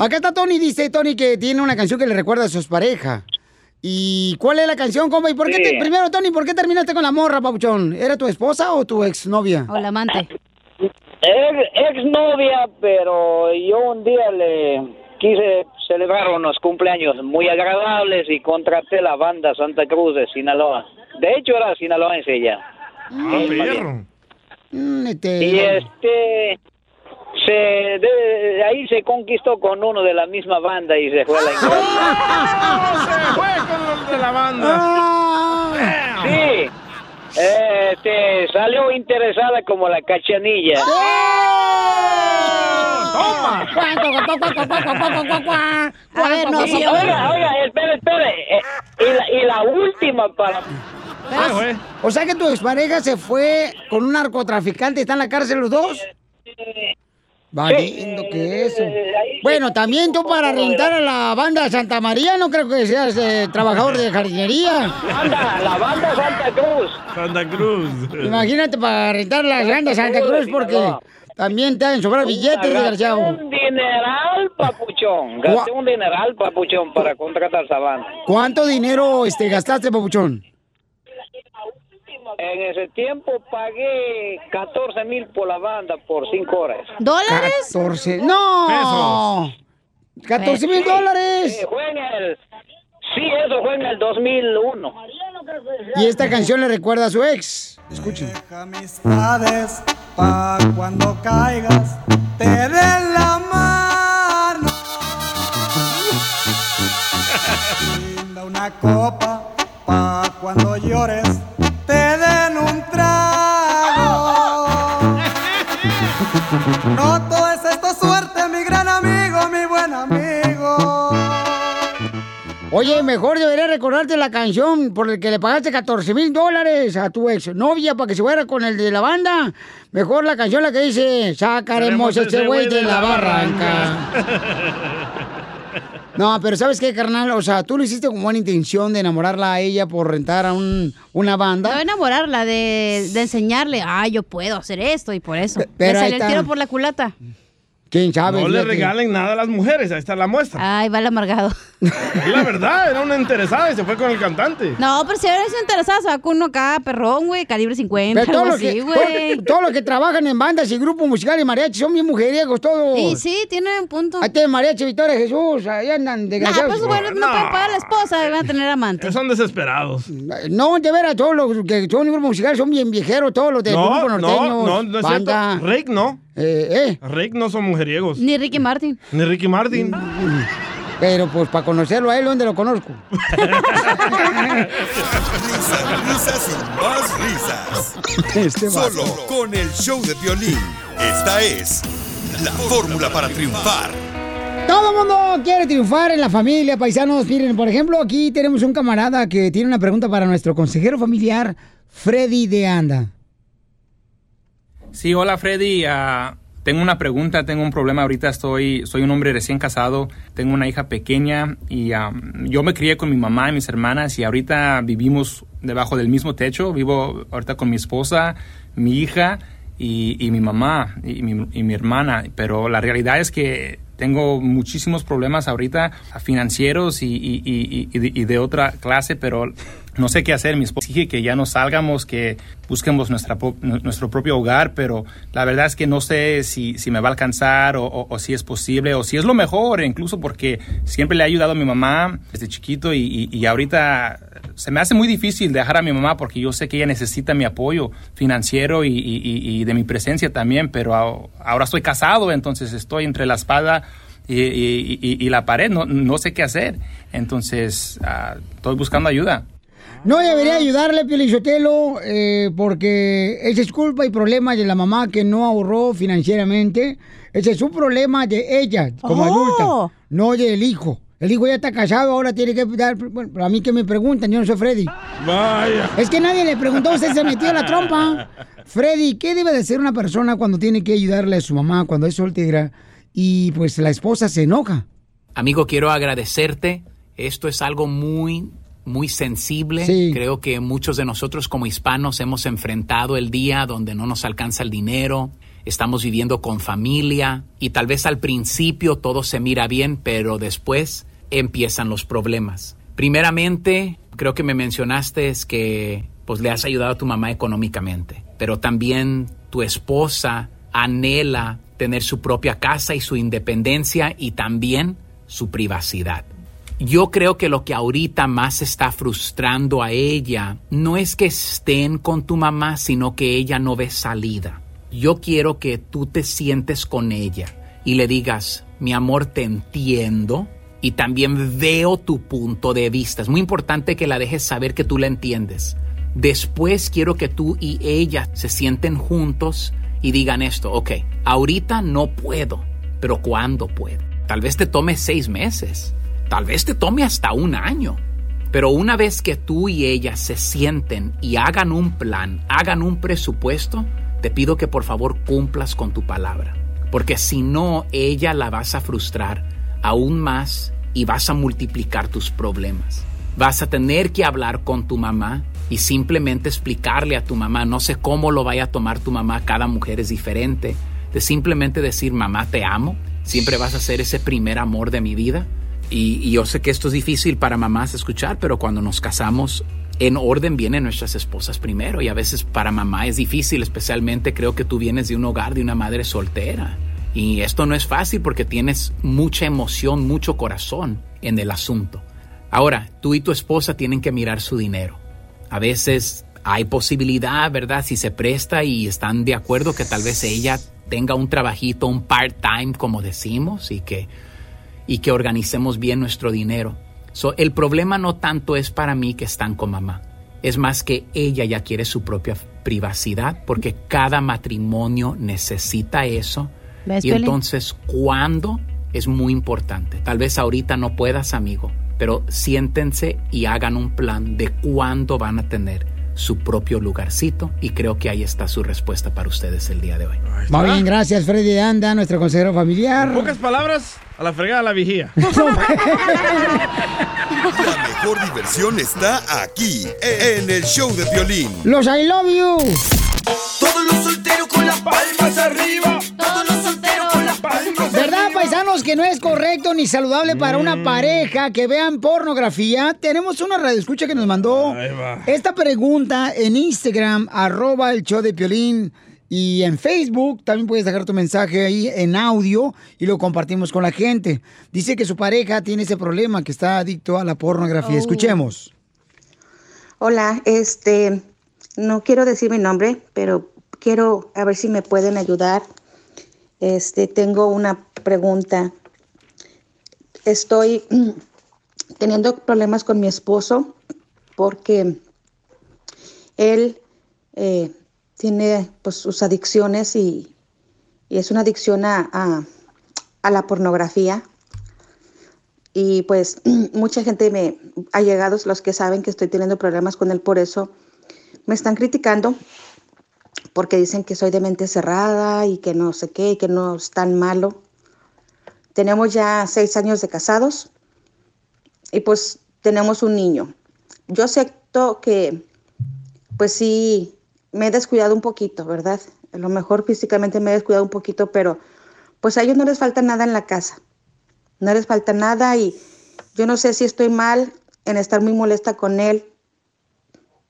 Acá está Tony, dice Tony que tiene una canción que le recuerda a sus parejas. ¿Y cuál es la canción, compa? ¿Y por qué Sí. te- primero, Tony, por qué terminaste con la morra, papuchón? ¿Era tu esposa o tu exnovia? O la amante. Ex, exnovia, pero yo un día le quise celebrar unos cumpleaños muy agradables y contraté la banda Santa Cruz de Sinaloa. De hecho, era sinaloense ella. Ah, perro. Mm, este- Y este se de, de ahí se conquistó con uno de la misma banda y se fue a la ¡Oh, se fue con los de la banda! Sí. Este salió interesada como la cachanilla. ¡Toma! A ver, no, Y, sí, oiga, oiga, espere, espere. eh, y, la, y la última para O sea que tu expareja se fue con un narcotraficante, ¿está en la cárcel los dos? Valiendo que eso. Bueno, también tú para rentar a la banda Santa María, no creo que seas eh, trabajador de jardinería. Banda, la banda Santa Cruz. Santa Cruz. Imagínate para rentar la banda Santa Cruz porque también te han sobrado billetes, desgraciado. Un dineral, papuchón. Gasté un dineral, papuchón, para contratar esa banda. ¿Cuánto dinero este, gastaste, papuchón? En ese tiempo pagué 14 mil por la banda por 5 horas. ¿Dólares? 14. ¡No! 14 mil Sí, dólares. sí, fue en el... Sí, eso fue en el 2001. Y esta canción le recuerda a su ex. Escuchen. amistades pa' cuando caigas te den la mano. Brinda una copa pa' cuando llores No todo es esto suerte, mi gran amigo, mi buen amigo. Oye, mejor debería recordarte la canción por la que le pagaste 14 mil dólares a tu ex novia para que se fuera con el de la banda. Mejor la canción la que dice, sacaremos este güey de la barranca. No, pero ¿sabes qué, carnal? O sea, tú lo hiciste con buena intención de enamorarla a ella por rentar a un, una banda. No enamorarla, de, de enseñarle, ah, yo puedo hacer esto y por eso. pero le salió el tiro por la culata. ¿Quién sabe? No le regalen nada a las mujeres, ahí está la muestra. Ay, va el amargado. La verdad, era una interesada y se fue con el cantante. No, pero si eres interesada, se va con uno acá, perrón, güey, calibre 50, Pero todo algo lo que, así, güey. todo- todos los que trabajan en bandas y grupos musicales y mariachi son bien mujeriegos todos. Sí, sí, tiene un punto. Ahí tiene mariachi Victoria Jesús, ahí andan Nah, desgraciados. pues bueno, no pueden pagar a la esposa, van a tener amante. Son desesperados. No, de veras, todos los que son grupos musicales son bien viejeros, todos los de No, grupo no, no, no es banda. cierto. Rick no. Eh, Rick no son mujeriegos. Ni Ricky Martin. Ni Ricky Martin. Pero pues para conocerlo a él, ¿dónde lo conozco? Risas, risas y más risas. Este Solo con el show de violín. Esta es la fórmula para triunfar. Todo el mundo quiere triunfar en la familia, paisanos. Miren, por ejemplo, aquí tenemos un camarada que tiene una pregunta para nuestro consejero familiar, Freddy de Anda. Sí, hola Freddy. Ah, tengo una pregunta, tengo un problema. Ahorita estoy, soy un hombre recién casado, tengo una hija pequeña y ah, yo me crié con mi mamá y mis hermanas y ahorita vivimos debajo del mismo techo. Vivo ahorita con mi esposa, mi hija y, mi mamá y mi, y mi hermana. Pero la realidad es que tengo muchísimos problemas ahorita financieros y de otra clase, pero no sé qué hacer. Mi esposa dije que ya no salgamos, que busquemos nuestra, nuestro propio hogar, pero la verdad es que no sé si, si me va a alcanzar o, o- o si es posible o si es lo mejor, incluso porque siempre le he ayudado a mi mamá desde chiquito y, y- y ahorita se me hace muy difícil dejar a mi mamá porque yo sé que ella necesita mi apoyo financiero y, y- de mi presencia también, pero ahora estoy casado, entonces estoy entre la espada y, y- y- y la pared, no, no sé qué hacer. Entonces, ah, estoy buscando ayuda. No debería ayudarle, Pielichotelo, eh, porque ese es culpa y problema de la mamá que no ahorró financieramente. Ese es un problema de ella como Oh. adulta, no del hijo. El hijo ya está casado, ahora tiene que dar... Bueno, a mí que me preguntan, yo no soy Freddy. Vaya. Es que nadie le preguntó, usted se metió a la trompa. Freddy, ¿qué debe de ser una persona cuando tiene que ayudarle a su mamá cuando es soltera y pues la esposa se enoja? Amigo, quiero agradecerte. Esto es algo muy, muy sensible. Sí. Creo que muchos de nosotros como hispanos hemos enfrentado el día donde no nos alcanza el dinero, estamos viviendo con familia y tal vez al principio todo se mira bien, pero después empiezan los problemas. Primeramente, creo que me mencionaste es que pues le has ayudado a tu mamá económicamente, pero también tu esposa anhela tener su propia casa y su independencia y también su privacidad. Yo creo que lo que ahorita más está frustrando a ella no es que estén con tu mamá, sino que ella no ve salida. Yo quiero que tú te sientes con ella y le digas, mi amor, te entiendo y también veo tu punto de vista. Es muy importante que la dejes saber que tú la entiendes. Después quiero que tú y ella se sienten juntos y digan esto, ok, ahorita no puedo, pero ¿cuándo puedo? Tal vez te tome seis meses, tal vez te tome hasta un año, pero una vez que tú y ella se sienten y hagan un plan, hagan un presupuesto, te pido que por favor cumplas con tu palabra, porque si no, ella la vas a frustrar aún más y vas a multiplicar tus problemas. Vas a tener que hablar con tu mamá y simplemente explicarle a tu mamá, no sé cómo lo vaya a tomar tu mamá, cada mujer es diferente, de simplemente decir, mamá, te amo, siempre vas a ser ese primer amor de mi vida. Y, yo sé que esto es difícil para mamás escuchar, pero cuando nos casamos, en orden vienen nuestras esposas primero. Y a veces para mamá es difícil, especialmente creo que tú vienes de un hogar de una madre soltera. Y esto no es fácil porque tienes mucha emoción, mucho corazón en el asunto. Ahora, tú y tu esposa tienen que mirar su dinero. A veces hay posibilidad, ¿verdad? Si se presta y están de acuerdo que tal vez ella tenga un trabajito, un part-time, como decimos, y que, y que organicemos bien nuestro dinero. So, el problema no tanto es para mí que están con mamá, es más que ella ya quiere su propia privacidad, porque cada matrimonio necesita eso. ¿Ves, Y entonces, ¿cuándo? Es muy importante. Tal vez ahorita no puedas, amigo, pero siéntense y hagan un plan de cuándo van a tener su propio lugarcito y creo que ahí está su respuesta para ustedes el día de hoy. Muy bien, gracias Freddy Anda, nuestro consejero familiar. En pocas palabras, a la fregada la vigía. La mejor diversión está aquí, en el show de violín. Los I love you. Todos los solteros con las palmas arriba. Todos los solteros con las palmas ¿Verdad, paisanos, que no es correcto ni saludable para una pareja que vean pornografía? Tenemos una radioescucha que nos mandó esta pregunta en Instagram, arroba el show de Piolín. Y en Facebook también puedes dejar tu mensaje ahí en audio y lo compartimos con la gente. Dice que su pareja tiene ese problema, que está adicto a la pornografía. Oh. Escuchemos. Hola, este, no quiero decir mi nombre, pero quiero a ver si me pueden ayudar. Este, tengo una pregunta. Estoy mm, teniendo problemas con mi esposo porque él eh, tiene pues sus adicciones y, y es una adicción a, a- a la pornografía. Y pues mucha gente me ha llegado, los que saben que estoy teniendo problemas con él por eso, me están criticando porque dicen que soy de mente cerrada y que no sé qué, que no es tan malo. Tenemos ya seis años de casados y pues tenemos un niño. Yo acepto que pues sí me he descuidado un poquito, ¿verdad? A lo mejor físicamente me he descuidado un poquito, pero pues a ellos no les falta nada en la casa. No les falta nada y yo no sé si estoy mal en estar muy molesta con él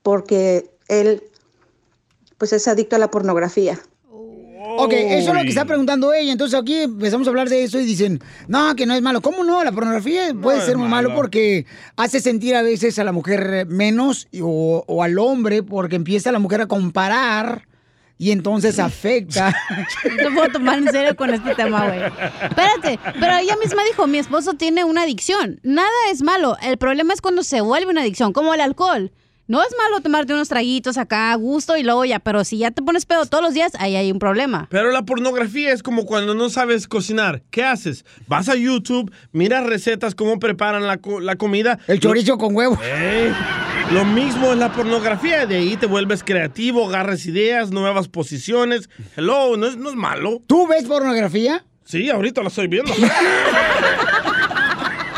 porque él pues es adicto a la pornografía. Ok, eso es lo que está preguntando ella. Entonces aquí empezamos a hablar de eso y dicen, no, que no es malo. ¿Cómo no? La pornografía puede ser muy malo. malo. porque hace sentir a veces a la mujer menos o, o al hombre porque empieza la mujer a comparar y entonces afecta. No puedo tomar en serio con este tema, güey. Espérate, pero ella misma dijo, mi esposo tiene una adicción. Nada es malo. El problema es cuando se vuelve una adicción, como el alcohol. No es malo tomarte unos traguitos acá a gusto y luego ya, pero si ya te pones pedo todos los días, ahí hay un problema. Pero la pornografía es como cuando no sabes cocinar. ¿Qué haces? Vas a YouTube, miras recetas, cómo preparan la, co- la comida. El chorizo con huevo. Lo mismo es la pornografía. De ahí te vuelves creativo, agarras ideas, nuevas posiciones. Hello, no es, no es malo. ¿Tú ves pornografía? Sí, ahorita lo estoy viendo.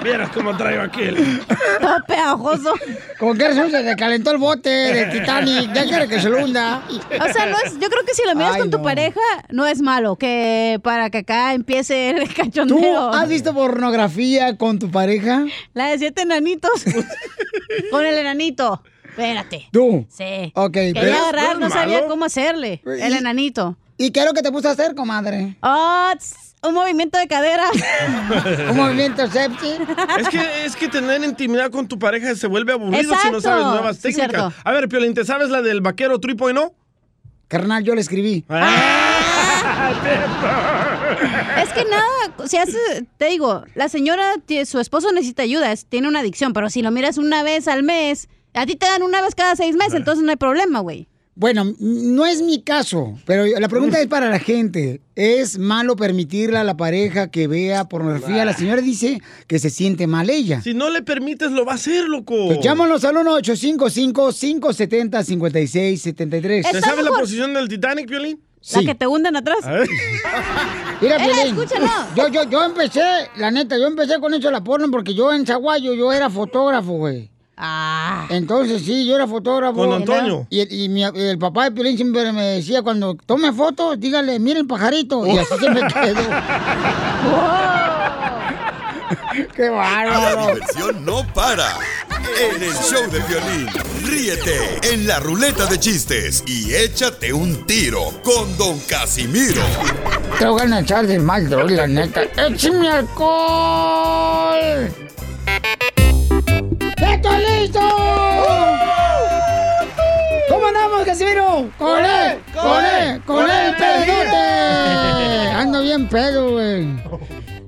Vieras cómo traigo aquí el... Todo pegajoso. Como que razón se le calentó el bote del Titanic. Ya quiere que se lo hunda. O sea, no es, yo creo que si lo miras Ay, con tu no. pareja, no es malo. Que para que acá empiece el ¿Tú cachondeo. has visto pornografía con tu pareja? La de siete enanitos. con el enanito. Espérate. ¿Tú? Sí. Ok, Quería pero- agarrar, ¿no sabía cómo hacerle. El ¿Y- enanito. ¿Y qué es lo que te puso a hacer, comadre? Ah, tss, un movimiento de cadera. Un movimiento sepsi. Es que, es que tener intimidad con tu pareja se vuelve aburrido si no sabes nuevas técnicas. A ver, Piolín, ¿te sabes la del vaquero tripo y no? Carnal, yo le escribí. Es que nada, si hace, te digo, la señora, su esposo necesita ayuda, es- tiene una adicción, pero si lo miras una vez al mes, a ti te dan una vez cada seis meses, entonces no hay problema, güey. Bueno, no es mi caso, pero la pregunta es para la gente. ¿Es malo permitirle a la pareja que vea pornografía? La señora dice que se siente mal ella. Si no le permites, lo va a hacer, loco. Pues llámanos al 1-855-570-5673. ¿Te sabes la posición del Titanic, Piolín? La que te hunden atrás. Mira, Piolín, escúchalo. yo, yo, yo empecé, la neta, yo empecé con eso de la porno porque yo en Zaguayo yo era fotógrafo, güey. Ah. Entonces sí, yo era fotógrafo. Con Antonio. Y, y mi- el papá de Piolín siempre me decía, cuando tome fotos, dígale, mira el pajarito. Y así se me quedó. ¡Qué La bárbaro! diversión no para. En el show de violín, ríete en la ruleta de chistes y échate un tiro con Don Casimiro. Tengo ganas de echar de mal, droga, la neta. ¡Échame alcohol! ¡Estoy listo! ¿Cómo andamos, Casimiro? ¡Con él! ¡Con él! ¡Con él, pedote! Ando bien pedo, güey.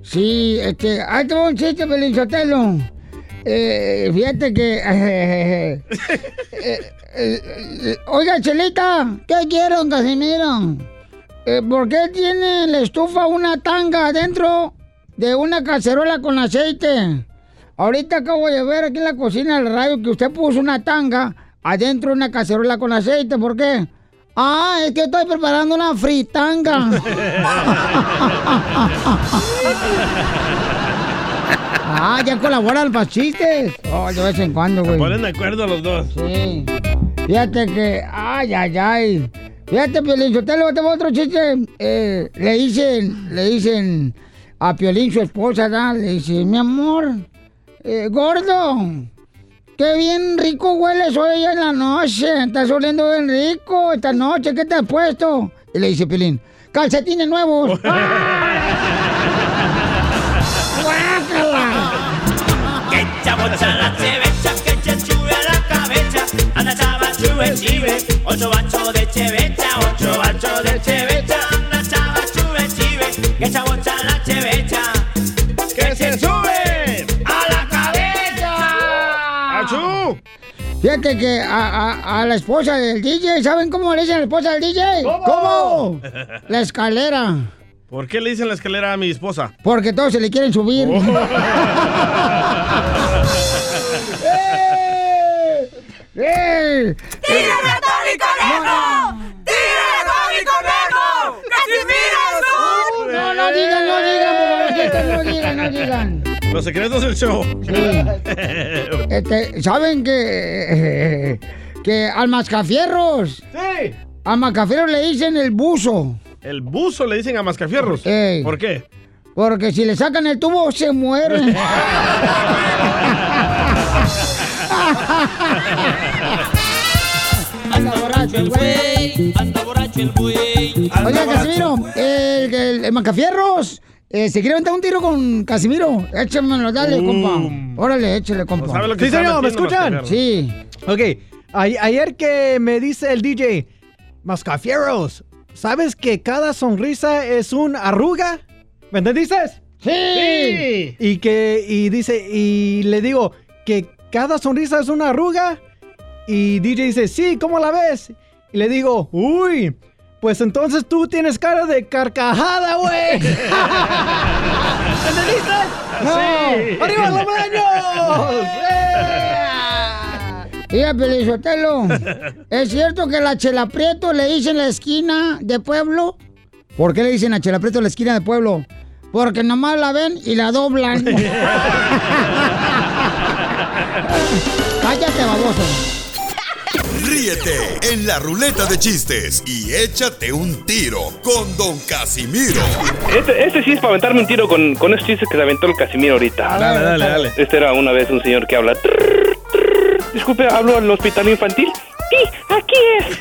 Sí, este... Ahí te un chiste, Belinchotelo. Eh, fíjate que... eh, eh, eh, oiga, Chelita, ¿qué quiere, don Casimiro? Eh, ¿Por qué tiene la estufa una tanga adentro de una cacerola con aceite? Ahorita acabo de ver aquí en la cocina del radio que usted puso una tanga adentro de una cacerola con aceite. ¿Por qué? Ah, es que estoy preparando una fritanga. ah, ya colaboran para chistes. Oh, de vez en cuando, güey. Ponen de acuerdo los dos. Sí. Fíjate que, ay, ay, ay. Fíjate, Piolín, Sotelo, te voy a otro chiste. Eh, le dicen, le dicen a Piolín, su esposa, ¿da? le dice, mi amor, eh, gordo, qué bien rico hueles hoy en la noche. Estás oliendo bien rico esta noche, ¿qué te has puesto? Y le dice Piolín, calcetines nuevos. Chube chive, ocho bachos de chevecha, ocho bachos de chevecha. Anda chava chube chive, que chabocha la chevecha. Fíjate que a, a- a la esposa del DJ, ¿saben cómo le dicen a la esposa del DJ? ¿Cómo? La escalera. ¿Por qué le dicen la escalera a mi esposa? Porque todos se le quieren subir. Oh. ¡Eh! ¡Eh! ¡Tírame a Tony Conejo! ¡Tírame a Tony Conejo! ¡Casimiro un... No, no digan, no digan, no digan, no digan. Los secretos del show. Este, ¿saben que, que al mascafierros? Sí. Al mascafierros le dicen el buzo. El buzo le dicen a mascafierros. Ey. ¿Por qué? Porque si le sacan el tubo, se mueren. Anda borracho. el güey, anda borracho el güey. Oiga, Casimiro, el, el, el Macafierros, eh, ¿se quiere aventar un tiro con Casimiro? Échamelo, dale, compa. Órale, échale, compa. sabe lo que Sí, señor, ¿me escuchan? Sí. Ok, a- ayer que me dice el DJ, Mascafieros, ¿sabes que cada sonrisa es un arruga? ¿Me entendiste? Sí. Y que, y dice, y le digo que cada sonrisa es una arruga. Y DJ dice, sí, ¿cómo la ves? Y le digo, uy, pues entonces tú tienes cara de carcajada, güey. ¿Entendiste? Sí. ¡Arriba los baños! Mira, Pelizotelo, ¿es cierto que la Chela Prieto le dicen la esquina de pueblo? ¿Por qué le dicen a Chela Prieto la esquina de pueblo? Porque nomás la ven y la doblan. Cállate, baboso. Ríete en la ruleta de chistes y échate un tiro con Don Casimiro. Este, este sí es para aventarme un tiro con, con esos chistes que se aventó el Casimiro ahorita. Dale, dale, dale. Este era una vez un señor que habla. Disculpe, ¿hablo al hospital infantil? Sí, aquí es.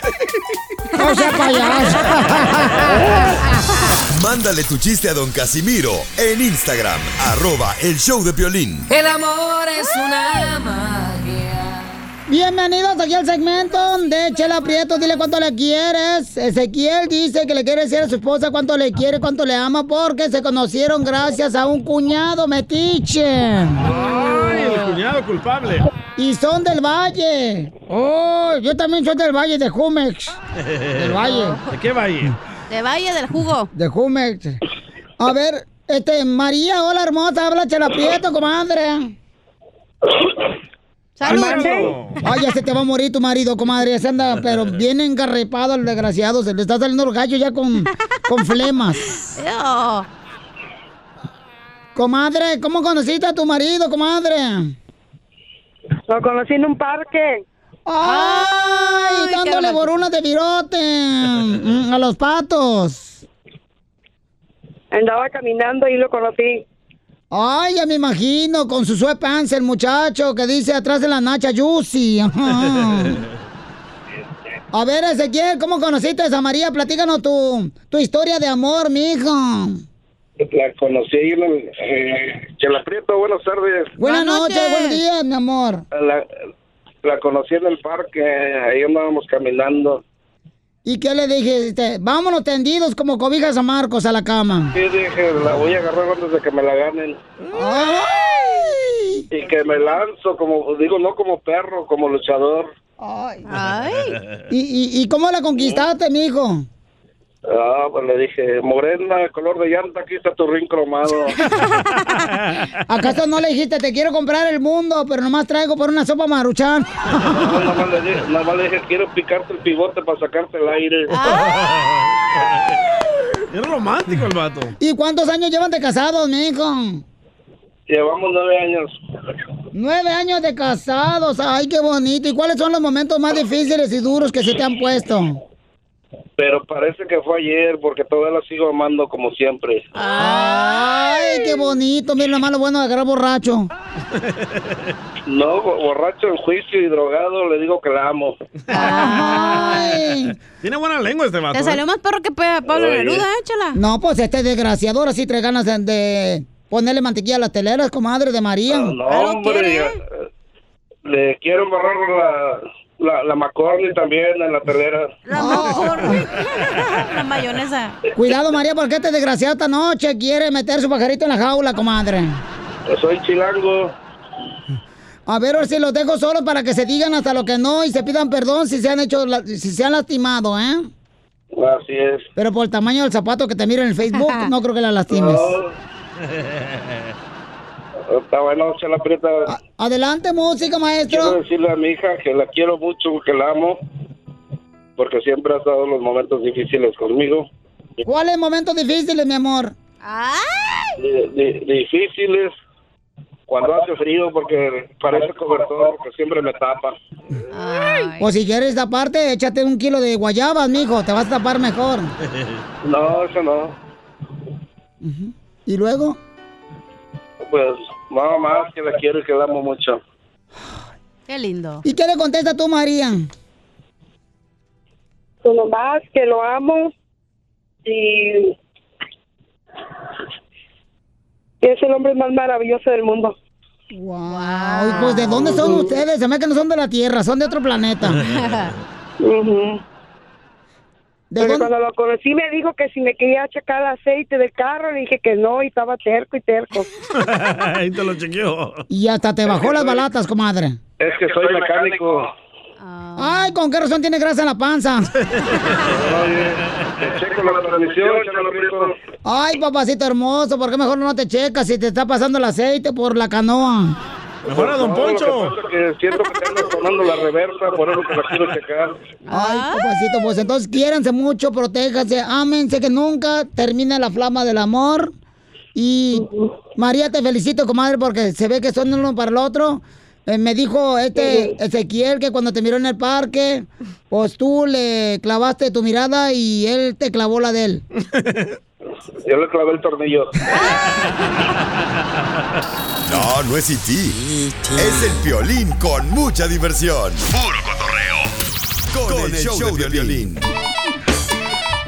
No sea payaso. Mándale tu chiste a Don Casimiro en Instagram, arroba el show de violín. El amor es una. Bienvenidos aquí al segmento de Chela Prieto. Dile cuánto le quieres. Ezequiel dice que le quiere decir a su esposa cuánto le quiere, cuánto le ama, porque se conocieron gracias a un cuñado metiche. Ay, el cuñado culpable. Y son del Valle. Oh, yo también soy del Valle de Jumex. Del Valle. ¿De qué valle? De Valle del Jugo. De Jumex. A ver, este, María, hola hermosa, habla Chela Prieto, comadre. ¡Salud! Ay, ya se te va a morir tu marido, comadre. Se anda, pero bien engarrepado el desgraciado. Se le está saliendo el gallo ya con, con flemas. Comadre, ¿cómo conociste a tu marido, comadre? Lo conocí en un parque. ¡Ay! dándole borunas de virote mm, a los patos. Andaba caminando y lo conocí. Ay, ya me imagino, con su sweatpants el muchacho que dice atrás de la nacha Juicy. A ver, Ezequiel, ¿cómo conociste a María? Platícanos tu, tu historia de amor, mijo. La conocí ahí en el, eh, Chela Prieto, buenas tardes. Buenas noches, buenos días, mi amor. La, la conocí en el parque, ahí andábamos caminando. ¿Y qué le dijiste? Vámonos tendidos como cobijas a Marcos a la cama. Y dije, la voy a agarrar antes de que me la ganen. ¡Ay! Y que me lanzo, como digo, no como perro, como luchador. Ay. ¿Y, y, y cómo la conquistaste, mijo? Ah, pues le dije, morena, color de llanta, aquí está tu ring cromado. ¿Acaso no le dijiste, te quiero comprar el mundo, pero nomás traigo por una sopa maruchan? No, nada más le dije, nada más le dije, quiero picarte el pivote para sacarte el aire. Es romántico el vato. ¿Y cuántos años llevan de casados, mijo? Llevamos nueve años. Nueve años de casados, ay, qué bonito. ¿Y cuáles son los momentos más difíciles y duros que se te han puesto? Pero parece que fue ayer, porque todavía la sigo amando como siempre. Ay, qué bonito. Mira lo malo bueno de agarrar borracho. No, bo- borracho en juicio y drogado, le digo que la amo. Ay. Tiene buena lengua este vato. Te salió ¿eh? más perro que Pablo. Neruda, échala. No, pues este desgraciador así trae ganas de, de ponerle mantequilla a las teleras, comadre de María. Ah, No, hombre, eh, le quiero embarrar la, la, la McCormick también en la telera. La mejor. La mayonesa. Cuidado, María, porque este desgraciado esta noche quiere meter su pajarito en la jaula, comadre. Yo soy chilango. A ver, si los dejo solos para que se digan hasta lo que no y se pidan perdón si se han hecho, la- si se han lastimado, ¿eh? Así es. Pero por el tamaño del zapato que te miro en el Facebook, no creo que la lastimes. No. Está bueno, se la aprieta. Adelante, música, Quiero maestro. decirle a mi hija que la quiero mucho, que la amo, porque siempre ha estado en los momentos difíciles conmigo. ¿Cuáles momentos difíciles, mi amor? Di- di- difíciles cuando hace frío, porque parece cobertor, porque siempre me tapa. O si quieres taparte, échate un kilo de guayabas, mijo, te vas a tapar mejor. No, eso no. ¿Y luego? Pues nada más que la quiero y que la amo mucho. Qué lindo. ¿Y qué le contesta tú, María? uno más, que lo amo y que es el hombre más maravilloso del mundo. Ay, pues ¿de dónde son ustedes? Se me que no son de la Tierra, son de otro planeta. Ujú. ¿De dónde? cuando lo conocí me dijo que si me quería checar el aceite del carro, le dije que no y estaba terco y terco. Ahí te lo chequeó. Y hasta te bajó las balatas, comadre. Es que soy mecánico. Ay, ¿con qué razón tiene grasa en la panza? Te checo la transmisión. Ay, papacito hermoso, ¿por qué mejor no te checas si te está pasando el aceite por la canoa? Mejor a Don Poncho. Lo que pasa es que siento que ando sonando la reversa, por eso que la quiero checar. Ay, papacito, pues entonces quiéranse mucho, protéjanse, ámense, que nunca termine la flama del amor. Y María, te felicito, comadre, porque se ve que son uno para el otro. Eh, me dijo este Ezequiel que cuando te miró en el parque, pues tú le clavaste tu mirada y él te clavó la de él. Yo le clavé el tornillo. No, no es E.T. Es el violín con mucha diversión. Puro cotorreo. Con, el, show, de violín.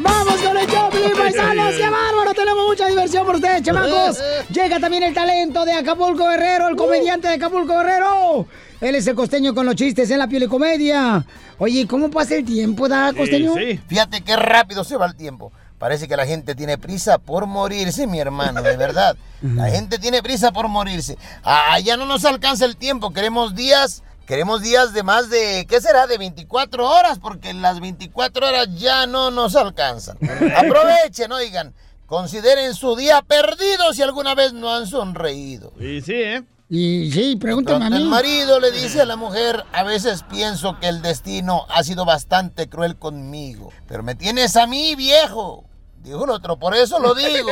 ¡Vamos con el Choplin, paisanos! ¡Qué bárbaro! Tenemos mucha diversión por ustedes, chamacos. Llega también el talento de Acapulco Guerrero, el comediante de Acapulco Guerrero. Él es el costeño con los chistes en la piel y comedia. Oye, ¿cómo pasa el tiempo, da, costeño? Fíjate qué rápido se va el tiempo. Parece que la gente tiene prisa por morirse, mi hermano, de verdad. La gente tiene prisa por morirse. Ah, ya no nos alcanza el tiempo. Queremos días, queremos días de más de, ¿qué será? De 24 horas, porque las 24 horas ya no nos alcanzan. Aprovechen, oigan. Consideren su día perdido si alguna vez no han sonreído. Y sí, ¿eh? Y sí, pregúntame a mí. El marido le dice a la mujer, a veces pienso que el destino ha sido bastante cruel conmigo, pero me tienes a mí viejo. Dijo el otro, por eso lo digo.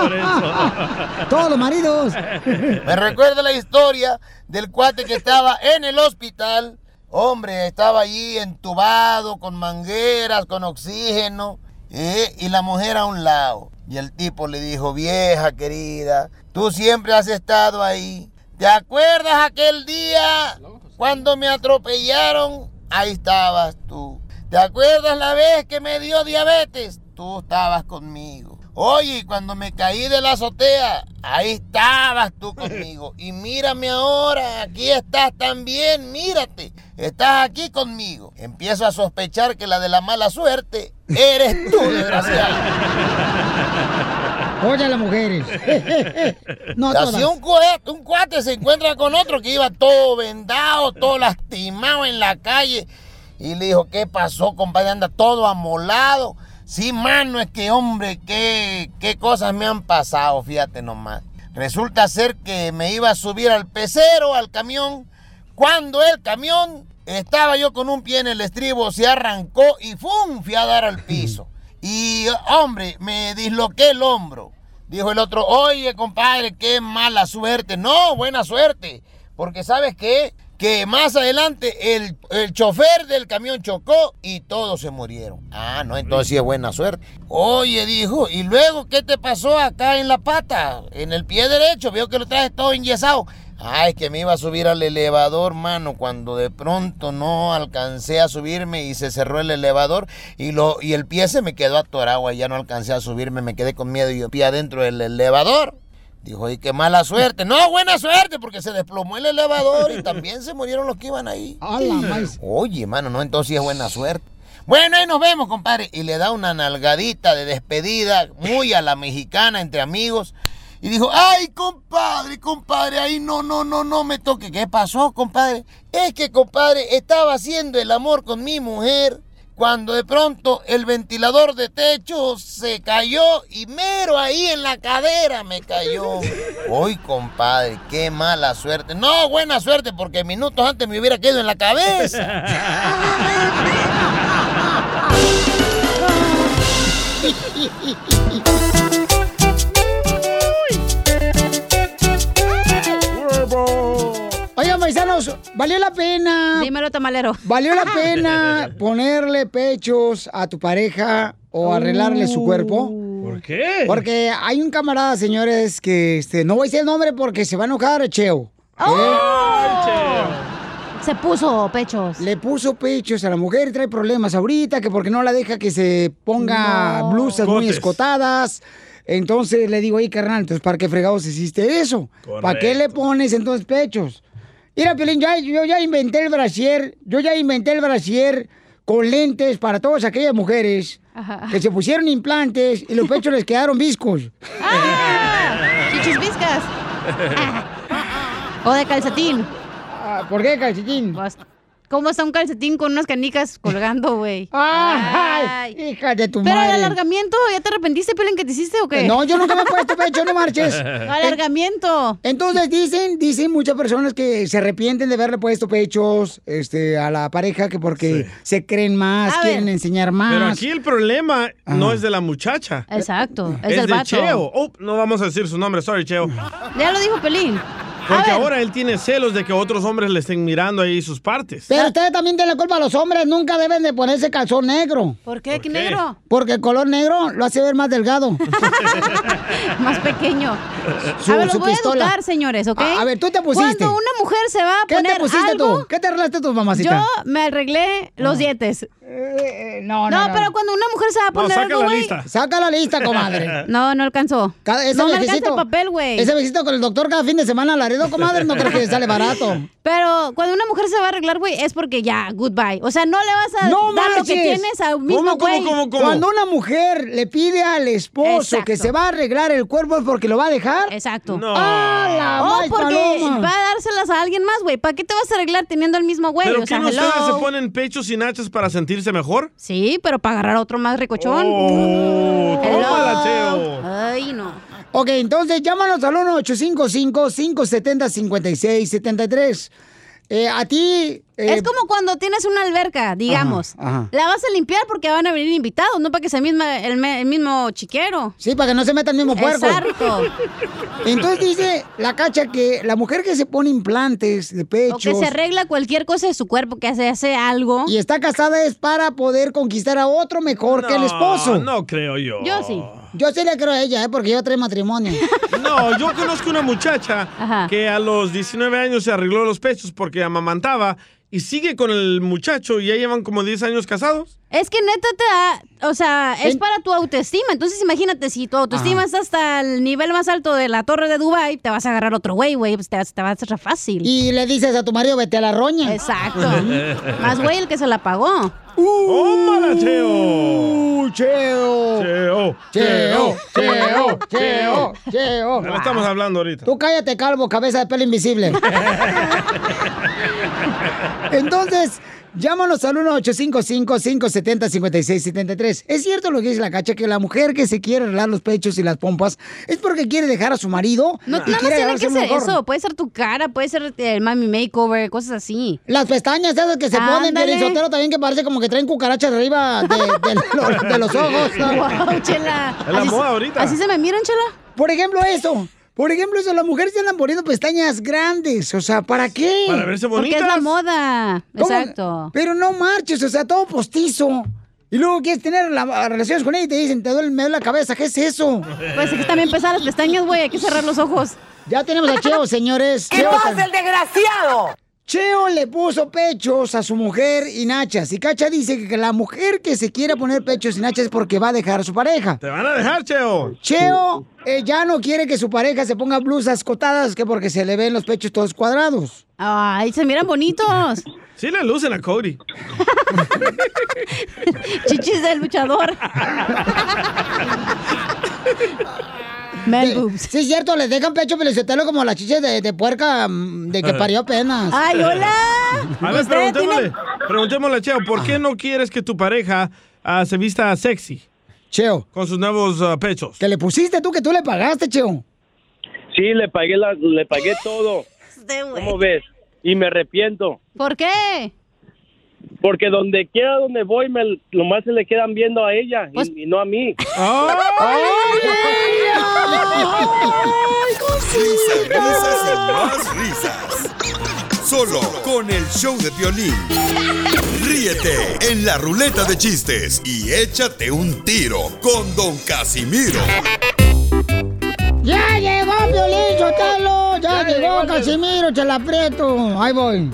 Por Todos los maridos. Me recuerda la historia del cuate que estaba en el hospital. Hombre, estaba allí entubado, con mangueras, con oxígeno, ¿eh? y la mujer a un lado. Y el tipo le dijo, vieja querida, tú siempre has estado ahí. ¿Te acuerdas aquel día cuando me atropellaron? Ahí estabas tú. ¿Te acuerdas la vez que me dio diabetes? Tú estabas conmigo. Oye, cuando me caí de la azotea, ahí estabas tú conmigo. Y mírame ahora, aquí estás también, mírate. Estás aquí conmigo. Empiezo a sospechar que la de la mala suerte eres tú, desgraciado. Oye, las mujeres. no todas. un, cuate, un cuate se encuentra con otro que iba todo vendado, todo lastimado en la calle. Y le dijo, ¿qué pasó, compadre? Anda todo amolado. Sí, mano, es que, hombre, qué, qué cosas me han pasado, fíjate nomás. Resulta ser que me iba a subir al pecero, al camión. Cuando el camión estaba yo con un pie en el estribo, se arrancó y ¡fum! Fui a dar al piso. Y, hombre, me disloqué el hombro. Dijo el otro, oye, compadre, qué mala suerte. No, buena suerte. Porque sabes qué? Que más adelante el, el chofer del camión chocó y todos se murieron. Ah, no, entonces sí es buena suerte. Oye, dijo, ¿y luego qué te pasó acá en la pata? En el pie derecho, veo que lo traes todo enyesado. Ay, que me iba a subir al elevador, mano, cuando de pronto no alcancé a subirme y se cerró el elevador y, lo, y el pie se me quedó atorado, y ya no alcancé a subirme, me quedé con miedo y yo pie adentro del elevador. Dijo, y qué mala suerte. No, buena suerte, porque se desplomó el elevador y también se murieron los que iban ahí. Oye, mano, no, entonces sí es buena suerte. Bueno, ahí nos vemos, compadre. Y le da una nalgadita de despedida, muy a la mexicana, entre amigos. Y dijo, ay, compadre, compadre, ahí no, no, no, no me toque. ¿Qué pasó, compadre? Es que, compadre, estaba haciendo el amor con mi mujer cuando de pronto el ventilador de techo se cayó y mero ahí en la cadera me cayó. Uy, compadre, qué mala suerte. No, buena suerte, porque minutos antes me hubiera quedado en la cabeza. Oigan, paisanos, valió la pena. Dímelo, tamalero. ¿Valió la pena ponerle pechos a tu pareja o arreglarle su cuerpo? ¿Por qué? Porque hay un camarada, señores, que este, no voy a decir el nombre porque se va a enojar, Cheo. ¿eh? Se puso pechos. Le puso pechos a la mujer y trae problemas ahorita, que porque no la deja que se ponga No. blusas muy escotadas. Entonces le digo, oye, carnal, entonces ¿para qué fregados hiciste eso? ¿Para qué le pones entonces pechos? Mira, Piolín, ya- yo ya inventé el brasier, yo ya inventé el brasier con lentes para todas aquellas mujeres que se pusieron implantes y los pechos les quedaron viscos. Chichis viscas. O de calcetín. Ah, ¿Por qué calcetín? ¿Cómo está un calcetín con unas canicas colgando, güey? Ay, hija de tu Pero madre. el alargamiento, ¿ya te arrepentiste, Piolín, que te hiciste o qué? No, yo nunca me he puesto pecho, no marches. Alargamiento. Entonces dicen, dicen muchas personas que se arrepienten de haberle puesto pechos este, a la pareja que porque se creen más, A quieren ver. enseñar más. Pero aquí el problema no es de la muchacha. Exacto, es, Es, del de vato. Cheo. Oh, no vamos a decir su nombre, sorry, Cheo. Ya lo dijo Pelín. Porque ahora él tiene celos de que otros hombres le estén mirando ahí sus partes. Pero ustedes también tienen la culpa, los hombres nunca deben de ponerse calzón negro. ¿Por qué? ¿Qué negro? Porque el color negro lo hace ver más delgado. Más pequeño. Su- a ver, los su voy pistola. a educar, señores, ¿ok? A- a ver, tú te pusiste. Cuando una mujer se va a ¿Qué poner te pusiste algo, tú? ¿Qué te arreglaste tú, mamacita? Yo me arreglé los dientes. no, no, no. pero cuando una mujer se va a No, poner saca algo, la güey. lista. Saca la lista, comadre. No, no alcanzó. Cada- ese no me alcanza el papel, güey. Ese visito con el doctor cada fin de semana a Laredo, comadre, no creo que sale barato. Pero cuando una mujer se va a arreglar, güey, es porque ya, goodbye. O sea, no le vas a No dar lo que tienes a un mismo güey. Cuando una mujer le pide al esposo que se va a arreglar el cuerpo es porque lo va a dejar. Exacto. No. ¡Ah, O porque paloma! va a dárselas a alguien más, güey. ¿Para qué te vas a arreglar teniendo el mismo güey? ¿Pero o qué sea, no ustedes se ponen pechos y nachas para sentirse mejor? Sí, pero para agarrar a otro más ricochón. Oh, tómala, Cheo. Ay, no. Ok, entonces llámanos al 1-855-570-5673. Eh, a ti... eh, es como cuando tienes una alberca, digamos. Ajá, ajá. La vas a limpiar porque van a venir invitados, no para que sea misma, el, me- el mismo chiquero. Sí, para que no se meta el mismo puerco. Exacto. Entonces dice la cacha que la mujer que se pone implantes de O pechos... que se arregla cualquier cosa de su cuerpo, que hace, hace algo. Y está casada es para poder conquistar a otro mejor que el esposo. No creo yo. Yo sí. Yo sí le creo a ella, ¿eh? porque yo trae matrimonio. No, yo conozco una muchacha que a los 19 años se arregló los pechos porque amamantaba y sigue con el muchacho y ya llevan como 10 años casados. Es que neta te da, o sea, es para tu autoestima. Entonces imagínate, si tu autoestima está hasta el nivel más alto de la torre de Dubai, te vas a agarrar otro güey, güey, pues te, te va a hacer fácil. Y le dices a tu marido, vete a la roña. Exacto. más güey el que se la pagó. ¡Tómala, Cheo! ¡Uh, Cheo! Cheo, Cheo, Cheo, Cheo, Cheo. Le estamos hablando ahorita. Tú cállate, calvo, cabeza de pelo invisible. Entonces, llámanos al 1-855-570-5673. Es cierto lo que dice la cacha, que la mujer que se quiere arreglar los pechos y las pompas es porque quiere dejar a su marido No, quiere tiene que ser eso. Puede ser tu cara, puede ser el mami makeover, cosas así. Las pestañas esas que se ponen, Ándale. Piolín Sotelo, también que parece como que traen cucarachas arriba de, de lo- de los ojos. Wow, chela. Es la Así moda ahorita. ¿Así se me miran, chela? Por ejemplo, eso. Por ejemplo, eso, las mujeres se andan poniendo pestañas grandes. O sea, ¿para qué? Para verse Porque es la moda. ¿Cómo? Exacto. Pero no marches, o sea, todo postizo. Y luego quieres tener la- relaciones con ella y te dicen, te duele, me duele la cabeza. ¿Qué es eso? Pues es que también pesan las pestañas, güey. Hay que cerrar los ojos. Ya tenemos a Cheo, señores. ¿Qué Cheo pasa, el desgraciado? Cheo le puso pechos a su mujer y nachas. Y Cacha dice que la mujer que se quiere poner pechos y nachas es porque va a dejar a su pareja. Te van a dejar, Cheo. Cheo eh, ya no quiere que su pareja se ponga blusas cotadas que porque se le ven los pechos todos cuadrados. Ay, se miran bonitos. Sí le lucen a Cody. Chichis del luchador. Sí, sí, es cierto, les dejan pecho pelizotelo como las chiches de, de puerca mm, de que parió apenas. ¡Ay, hola! A ver, preguntémosle, preguntémosle a Cheo, ¿por qué no quieres que tu pareja ah, se vista sexy? Cheo. Con sus nuevos ah, pechos. Que le pusiste tú, que tú le pagaste, Cheo. Sí, le pagué, la, le pagué todo. ¿Cómo ves? Y me arrepiento. ¿Por qué? Porque donde quiera donde voy, me, nomás se le quedan viendo a ella y- Pues y, no a mí. Risas, risas y más risas. Solo con el show de violín. Ríete en la ruleta de chistes y échate un tiro con Don Casimiro. ¡Ya llegó Piolín Sotelo! ¡Ya, llegó Casimiro, Chela Prieto! Ahí voy.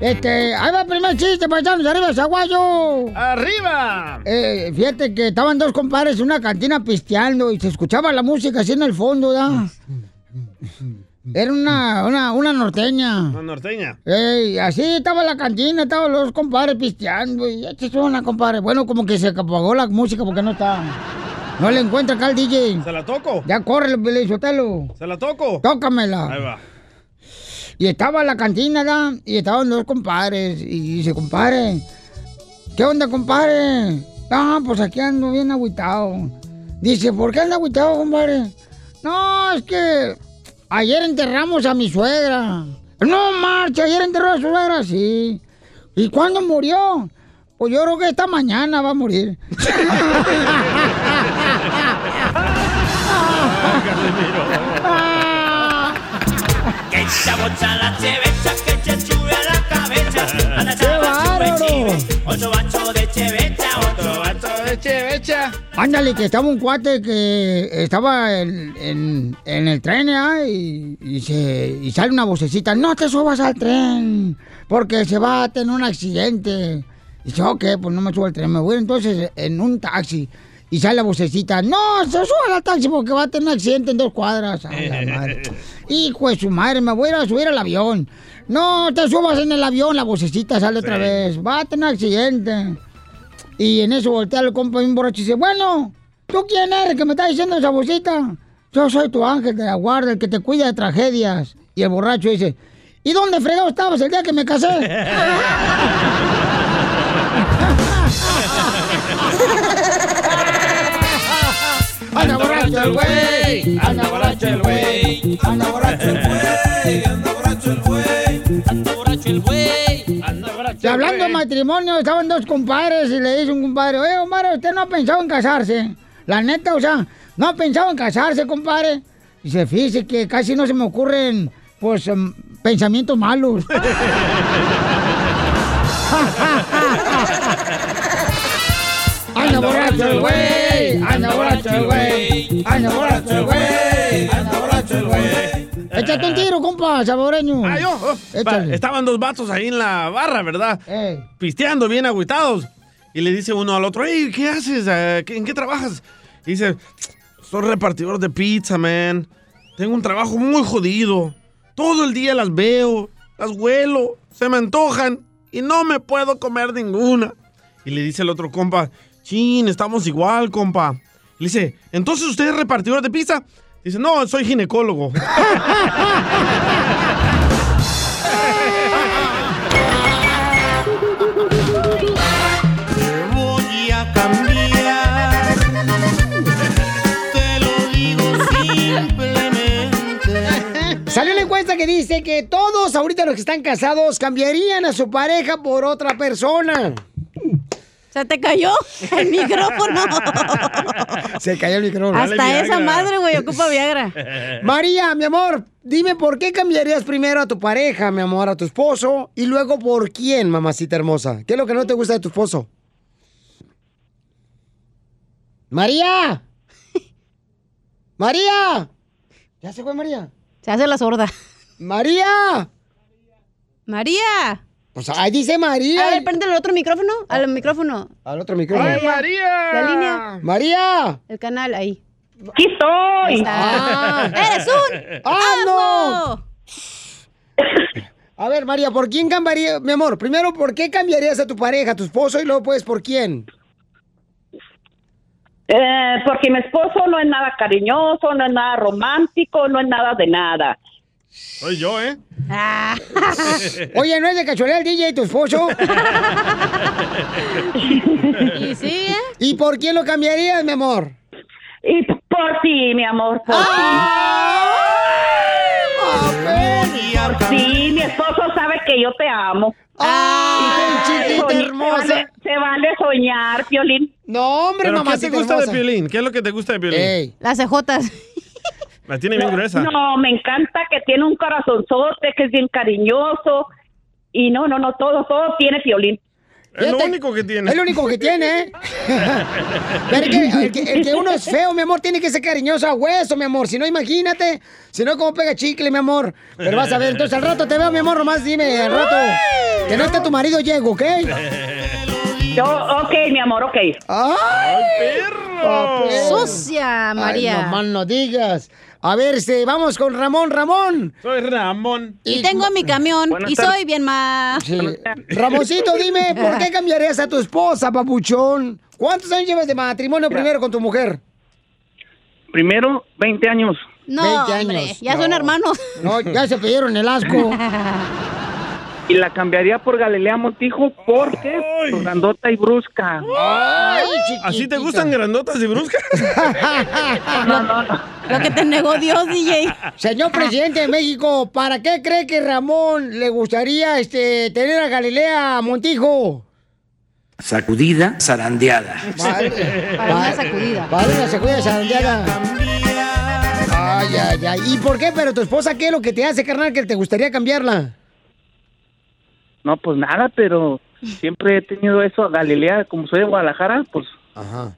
Este, ahí va el primer chiste, paisanos, arriba, Zaguayo. ¡Arriba! Eh, fíjate que estaban dos compadres en una cantina pisteando y se escuchaba la música así en el fondo, ¿verdad? Era una, una, una norteña. La norteña. Ey, así estaba la cantina, estaban los compadres pisteando y ya una compadre. Bueno, como que se apagó la música porque no está. No le encuentra acá al DJ. ¿Se la toco? Ya corre, Pelizotelo. ¿Se la toco? Tócamela. Ahí va. Y estaba en la cantina. Y estaban dos compadres. Y dice, compadre, ¿qué onda, compadre? Ah, pues aquí ando bien agüitado. Dice, ¿por qué anda agüitado, compadre? No, es que ayer enterramos a mi suegra. No, marcha, ayer enterró a su suegra, sí. ¿Y cuándo murió? Pues yo creo que esta mañana va a morir. chabocha la chevecha, que chanchube a la cabeza. Anda chava, chube, chive. Ocho bacho de chevecha, ocho bacho de chevecha. Ándale, que estaba un cuate que estaba en, en- en el tren ¿ah? y, y se, y sale una vocecita, no te subas al tren, porque se va a tener un accidente. Dice, ok, pues no me subo al tren, me voy entonces en un taxi. Y sale la vocecita, no, se suba al taxi porque va a tener un accidente en dos cuadras. A la madre. Hijo de su madre, me voy a ir a subir al avión. No, te subas en el avión, la vocecita sale otra vez. Va a tener accidente. Y en eso voltea el compa bien borracho y dice, bueno, ¿tú quién eres que me está diciendo esa vocecita? Yo soy tu ángel de la guarda, el que te cuida de tragedias. Y el borracho dice, ¿y dónde fregado estabas el día que me casé? borracho el güey, anda borracho el güey, anda borracho el güey, anda borracho el güey, anda borracho el güey, anda borracho Y hablando de matrimonio, estaban dos compadres y le dice un compadre, oye, compadre, ¿usted no ha pensado en casarse? La neta, o sea, ¿no ha pensado en casarse, compadre? Dice, fíjese que casi no se me ocurren, pues, em, pensamientos malos. Anda borracho el güey, anda borracho el güey, anda borracho el güey, anda borracho el güey. Échate un tiro, compa, saboreño. Ah, yo. oh, va, Estaban dos vatos ahí en la barra, ¿verdad? Pisteando, bien agüitados. Y le dice uno al otro, hey, ¿qué haces? ¿qué- ¿En qué trabajas? Y dice, soy repartidor de pizza, man. Tengo un trabajo muy jodido. Todo el día las veo, las huelo, se me antojan y no me puedo comer ninguna. Y le dice el otro compa, chin, estamos igual, compa. Le dice, entonces usted es repartidor de pizza. Dice, no, soy ginecólogo. Te voy a cambiar, te lo digo simplemente. Salió la encuesta que dice que todos ahorita los que están casados cambiarían a su pareja por otra persona. ¿Se te cayó el micrófono? Se cayó el micrófono. Hasta esa madre, güey, ocupa Viagra. María, mi amor, dime por qué cambiarías primero a tu pareja, mi amor, a tu esposo, y luego por quién, mamacita hermosa. ¿Qué es lo que no te gusta de tu esposo? María. María. ¿Ya se fue María? Se hace la sorda. María. María. Pues ahí dice María. A ver, prende el otro micrófono. Al micrófono. Al otro micrófono. La línea. María. El canal, ahí. ¡Aquí estoy! Ah. ¡Eres un ¡Ah, no! A ver, María, ¿por quién cambiaría, mi amor? Primero, ¿por qué cambiarías a tu pareja, a tu esposo, y luego, pues, ¿por quién? Eh, porque mi esposo no es nada cariñoso, no es nada romántico, no es nada de nada. Soy yo, ¿eh? Oye, ¿no es de casualidad el DJ tu esposo? ¿Y sí, eh? ¿Y por quién lo cambiarías, mi amor? Y por ti, mi amor, por ti. Por ti, mi esposo sabe que yo te amo. ¡Ay, chiquita hermosa! Se vale, se vale soñar, Piolín. No, hombre, ¿Pero qué te gusta de Piolín? ¿Qué es lo que te gusta de Piolín? Las cejotas. La tiene bien gruesa. No, me encanta que tiene un corazonzote, que es bien cariñoso. Y no, no, no, todo, todo tiene Piolín. Es lo único que tiene. Es lo único que tiene, ¿eh? Pero el, que, el que- el que uno es feo, mi amor, tiene que ser cariñoso a hueso, mi amor. Si no, imagínate. Si no, ¿cómo pega chicle, mi amor? Pero vas a ver, entonces al rato te veo, mi amor, nomás dime, al rato. Que no esté tu marido, llego, ¿ok? Yo, ok, mi amor, ok. ¡Ay, perro! Sucia, María. Ay, no no digas. A ver, este, vamos con Ramón, Ramón. Soy Ramón. Y tengo mi camión Buenas y tardes. soy bien más. Ramoncito, dime, ¿por qué cambiarías a tu esposa, papuchón? ¿Cuántos años llevas de matrimonio primero con tu mujer? Primero, 20 años. No, 20 hombre, años. ya No. son hermanos. No, ya se pidieron el asco. Y la cambiaría por Galilea Montijo porque por grandota y brusca. Ay, ¿Así te gustan grandotas y bruscas? Lo que te negó Dios, DJ. Señor presidente de México, ¿para qué cree que Ramón le gustaría este, tener a Galilea Montijo? Sacudida, zarandeada. Para una sacudida. Para una sacudida zarandeada. Ay, ay, ay. ¿Y por qué? Pero tu esposa, ¿qué es lo que te hace, carnal, que te gustaría cambiarla? No, pues nada, pero siempre he tenido eso a Galilea, como soy de Guadalajara, pues. Ajá.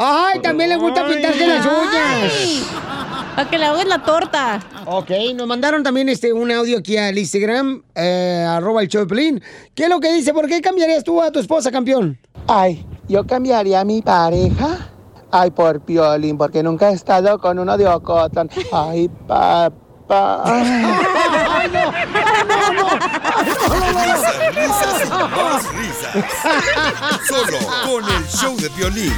Ay, también le gusta pintarse las uñas. Para que le hagas la torta. Ok, nos mandaron también este un audio aquí al Instagram, eh, arroba el Piolín. ¿Qué es lo que dice? ¿Por qué cambiarías tú a tu esposa, campeón? Ay, yo cambiaría a mi pareja. Ay, por Piolín, porque nunca he estado con uno de Ocotlán. Ay, papá. Ay, no, no, no. Risas, risas y más risas. Solo con el show de violín.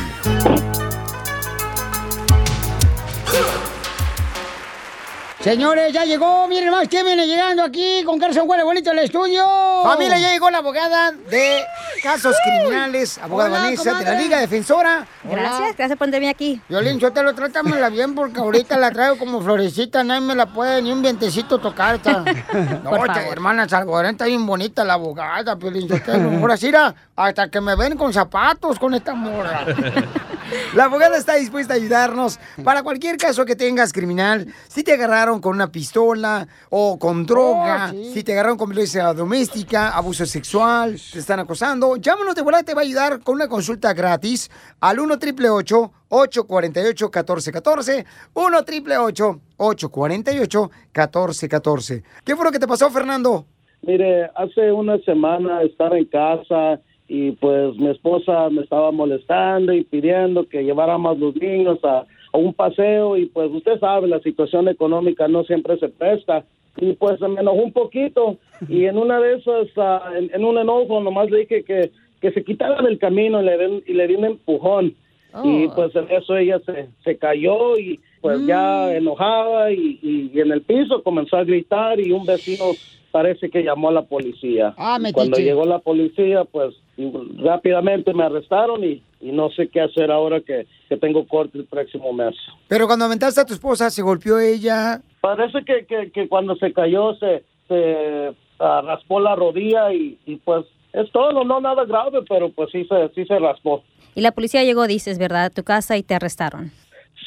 Señores, ya llegó, miren más, ¿quién viene llegando aquí con Carson Huele Bonito al estudio? Familia, ya llegó la abogada de casos criminales, abogada Hola, Vanessa, de la. Liga Defensora. Gracias, gracias por tenerme aquí. Violín, yo te lo trátamela bien porque ahorita la traigo como florecita, nadie me la puede ni un vientecito tocar. Esta. No, esta hermana salvadoreña está bien bonita la abogada, Violín. Yo te lo ahora sí, mira, hasta que me ven con zapatos con esta morra. La abogada está dispuesta a ayudarnos para cualquier caso que tengas criminal. Si te agarraron con una pistola o con droga, Oh, sí. si te agarraron con violencia doméstica, abuso sexual, te están acosando, llámanos de volada, te va a ayudar con una consulta gratis al 1 888 848 1414 1 888 848 1414 ¿Qué fue lo que te pasó, Fernando? Mire, hace una semana estaba en casa y pues mi esposa me estaba molestando y pidiendo que lleváramos los niños a, a un paseo y pues usted sabe, la situación económica no siempre se presta. Y pues me enojó un poquito y en una de esas, ah, en, en un enojo nomás le dije que, que se quitara del camino y le, y le di un empujón. Y pues en eso ella se, se cayó y pues ya enojada y, y- y en el piso comenzó a gritar y un vecino parece que llamó a la policía. Ah, metiche. Cuando llegó la policía, pues rápidamente me arrestaron y, y no sé qué hacer ahora que, que tengo corte el próximo mes. Pero cuando aventaste a tu esposa, ¿se golpeó ella? Parece que, que, que cuando se cayó se, se ah, raspó la rodilla y, y pues es todo, no nada grave, pero pues sí se, sí se raspó. Y la policía llegó, dices, ¿verdad? A tu casa y te arrestaron.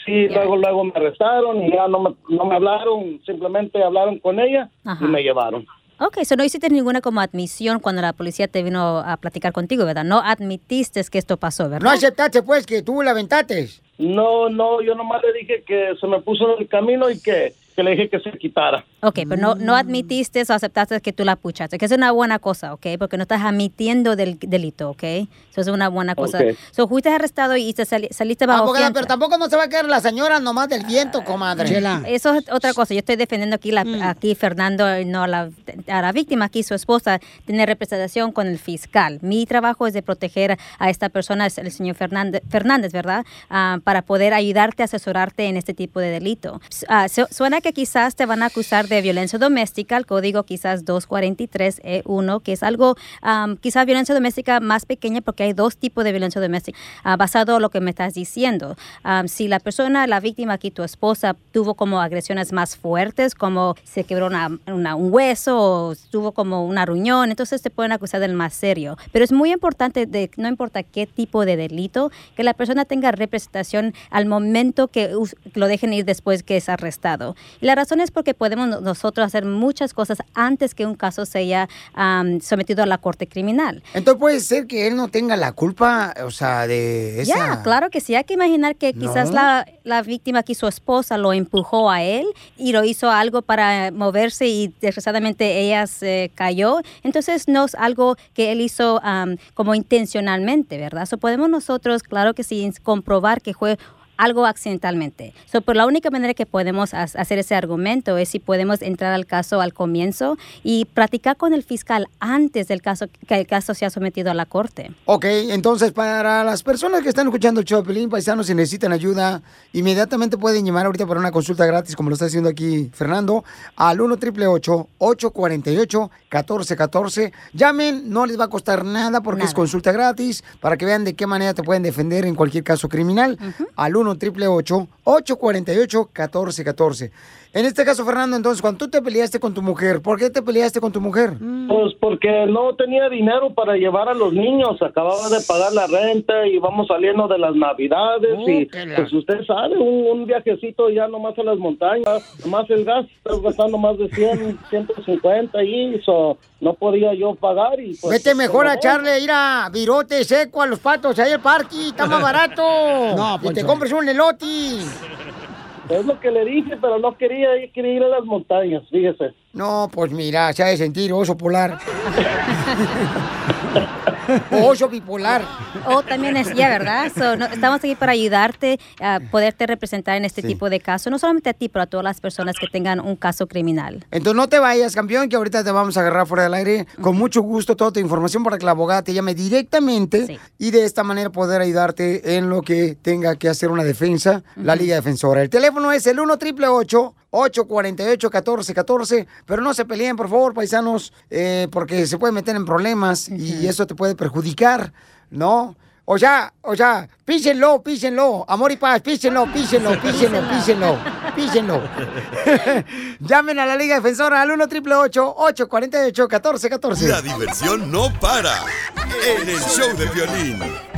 Sí, luego luego me arrestaron y ya no me, no me hablaron, simplemente hablaron con ella Ajá. y me llevaron. Ok, eso no hiciste ninguna como admisión cuando la policía te vino a platicar contigo, ¿verdad? No admitiste que esto pasó, ¿verdad? No aceptaste, pues, que tú la aventaste. No, no, yo nomás le dije que se me puso en el camino y que, que le dije que se quitara. Ok, pero no, no admitiste o aceptaste que tú la puchaste, que es una buena cosa, ¿ok? Porque no estás admitiendo del delito, ¿ok? Eso es una buena cosa. Ok. So, fuiste arrestado y te sali- saliste bajo Abogada, fianza. pero tampoco no se va a quedar la señora nomás del viento, comadre. Eso es otra cosa. Yo estoy defendiendo aquí, la, aquí Fernando, y no a la, a la víctima, aquí su esposa, tiene representación con el fiscal. Mi trabajo es de proteger a esta persona, es el señor Fernández, Fernández ¿verdad? Ah, para poder ayudarte, asesorarte en este tipo de delito. Ah, su- suena que quizás te van a acusar de violencia doméstica, el código quizás 243E1, que es algo, ah, quizás violencia doméstica más pequeña porque hay dos tipos de violencia doméstica, ah, basado en lo que me estás diciendo. Ah, si la persona, la víctima aquí, tu esposa, tuvo como agresiones más fuertes, como se quebró una- una- un hueso o tuvo como una ruñón, entonces te pueden acusar del más serio. Pero es muy importante, de, no importa qué tipo de delito, que la persona tenga representación al momento que lo dejen ir después que es arrestado. Y la razón es porque podemos no- nosotros hacer muchas cosas antes que un caso sea am, sometido a la corte criminal. Entonces puede ser que él no tenga la culpa, o sea, de esa... Ya, claro que sí. Hay que imaginar que quizás No. la, la víctima aquí, su esposa, lo empujó a él y lo hizo algo para moverse y desgraciadamente ella se cayó. Entonces no es algo que él hizo am, como intencionalmente, ¿verdad? So, podemos nosotros, claro que sí, comprobar que fue algo accidentalmente. So, por la única manera que podemos ha- hacer ese argumento es si podemos entrar al caso al comienzo y practicar con el fiscal antes del caso que el caso sea sometido a la corte. Ok, entonces para las personas que están escuchando el show de Pelín, paisanos, si necesitan ayuda, inmediatamente pueden llamar ahorita para una consulta gratis, como lo está haciendo aquí Fernando, al 1 888 848 1414 Llamen, no les va a costar nada porque es consulta gratis, para que vean de qué manera te pueden defender en cualquier caso criminal. Al 1 888 848 1414 En este caso, Fernando, entonces, cuando tú te peleaste con tu mujer, ¿por qué te peleaste con tu mujer? Pues porque no tenía dinero para llevar a los niños, acababa de pagar la renta y vamos saliendo de las navidades y pues usted sabe, un, un viajecito ya nomás a las montañas, más el gas, estás gastando más de 100, 150 y eso no podía yo pagar y pues... Vete mejor a echarle, ir a virote seco a los patos ahí al parque, está más barato. No, y te compres un elote. Es lo que le dije, pero no quería, ir- quería ir a las montañas, fíjese. No, pues mira, se ha de sentir oso polar. O oso bipolar. O también es, ya, ¿verdad? So, no- estamos aquí para ayudarte a poderte representar en este Sí. tipo de casos, no solamente a ti, pero a todas las personas que tengan un caso criminal. Entonces no te vayas, campeón, que ahorita te vamos a agarrar fuera del aire. Con mucho gusto toda tu información para que la abogada te llame directamente y de esta manera poder ayudarte en lo que tenga que hacer una defensa, la Liga Defensora. El teléfono es el 1 888 848 1414 pero no se peleen, por favor, paisanos, eh, porque se pueden meter en problemas y eso te puede perjudicar, ¿no? O sea, o sea, písenlo, písenlo, amor y paz, písenlo, písenlo, písenlo, písenlo, písenlo. Llamen a la Liga Defensora al 1 888 848 1414 La diversión no para en el show de violín.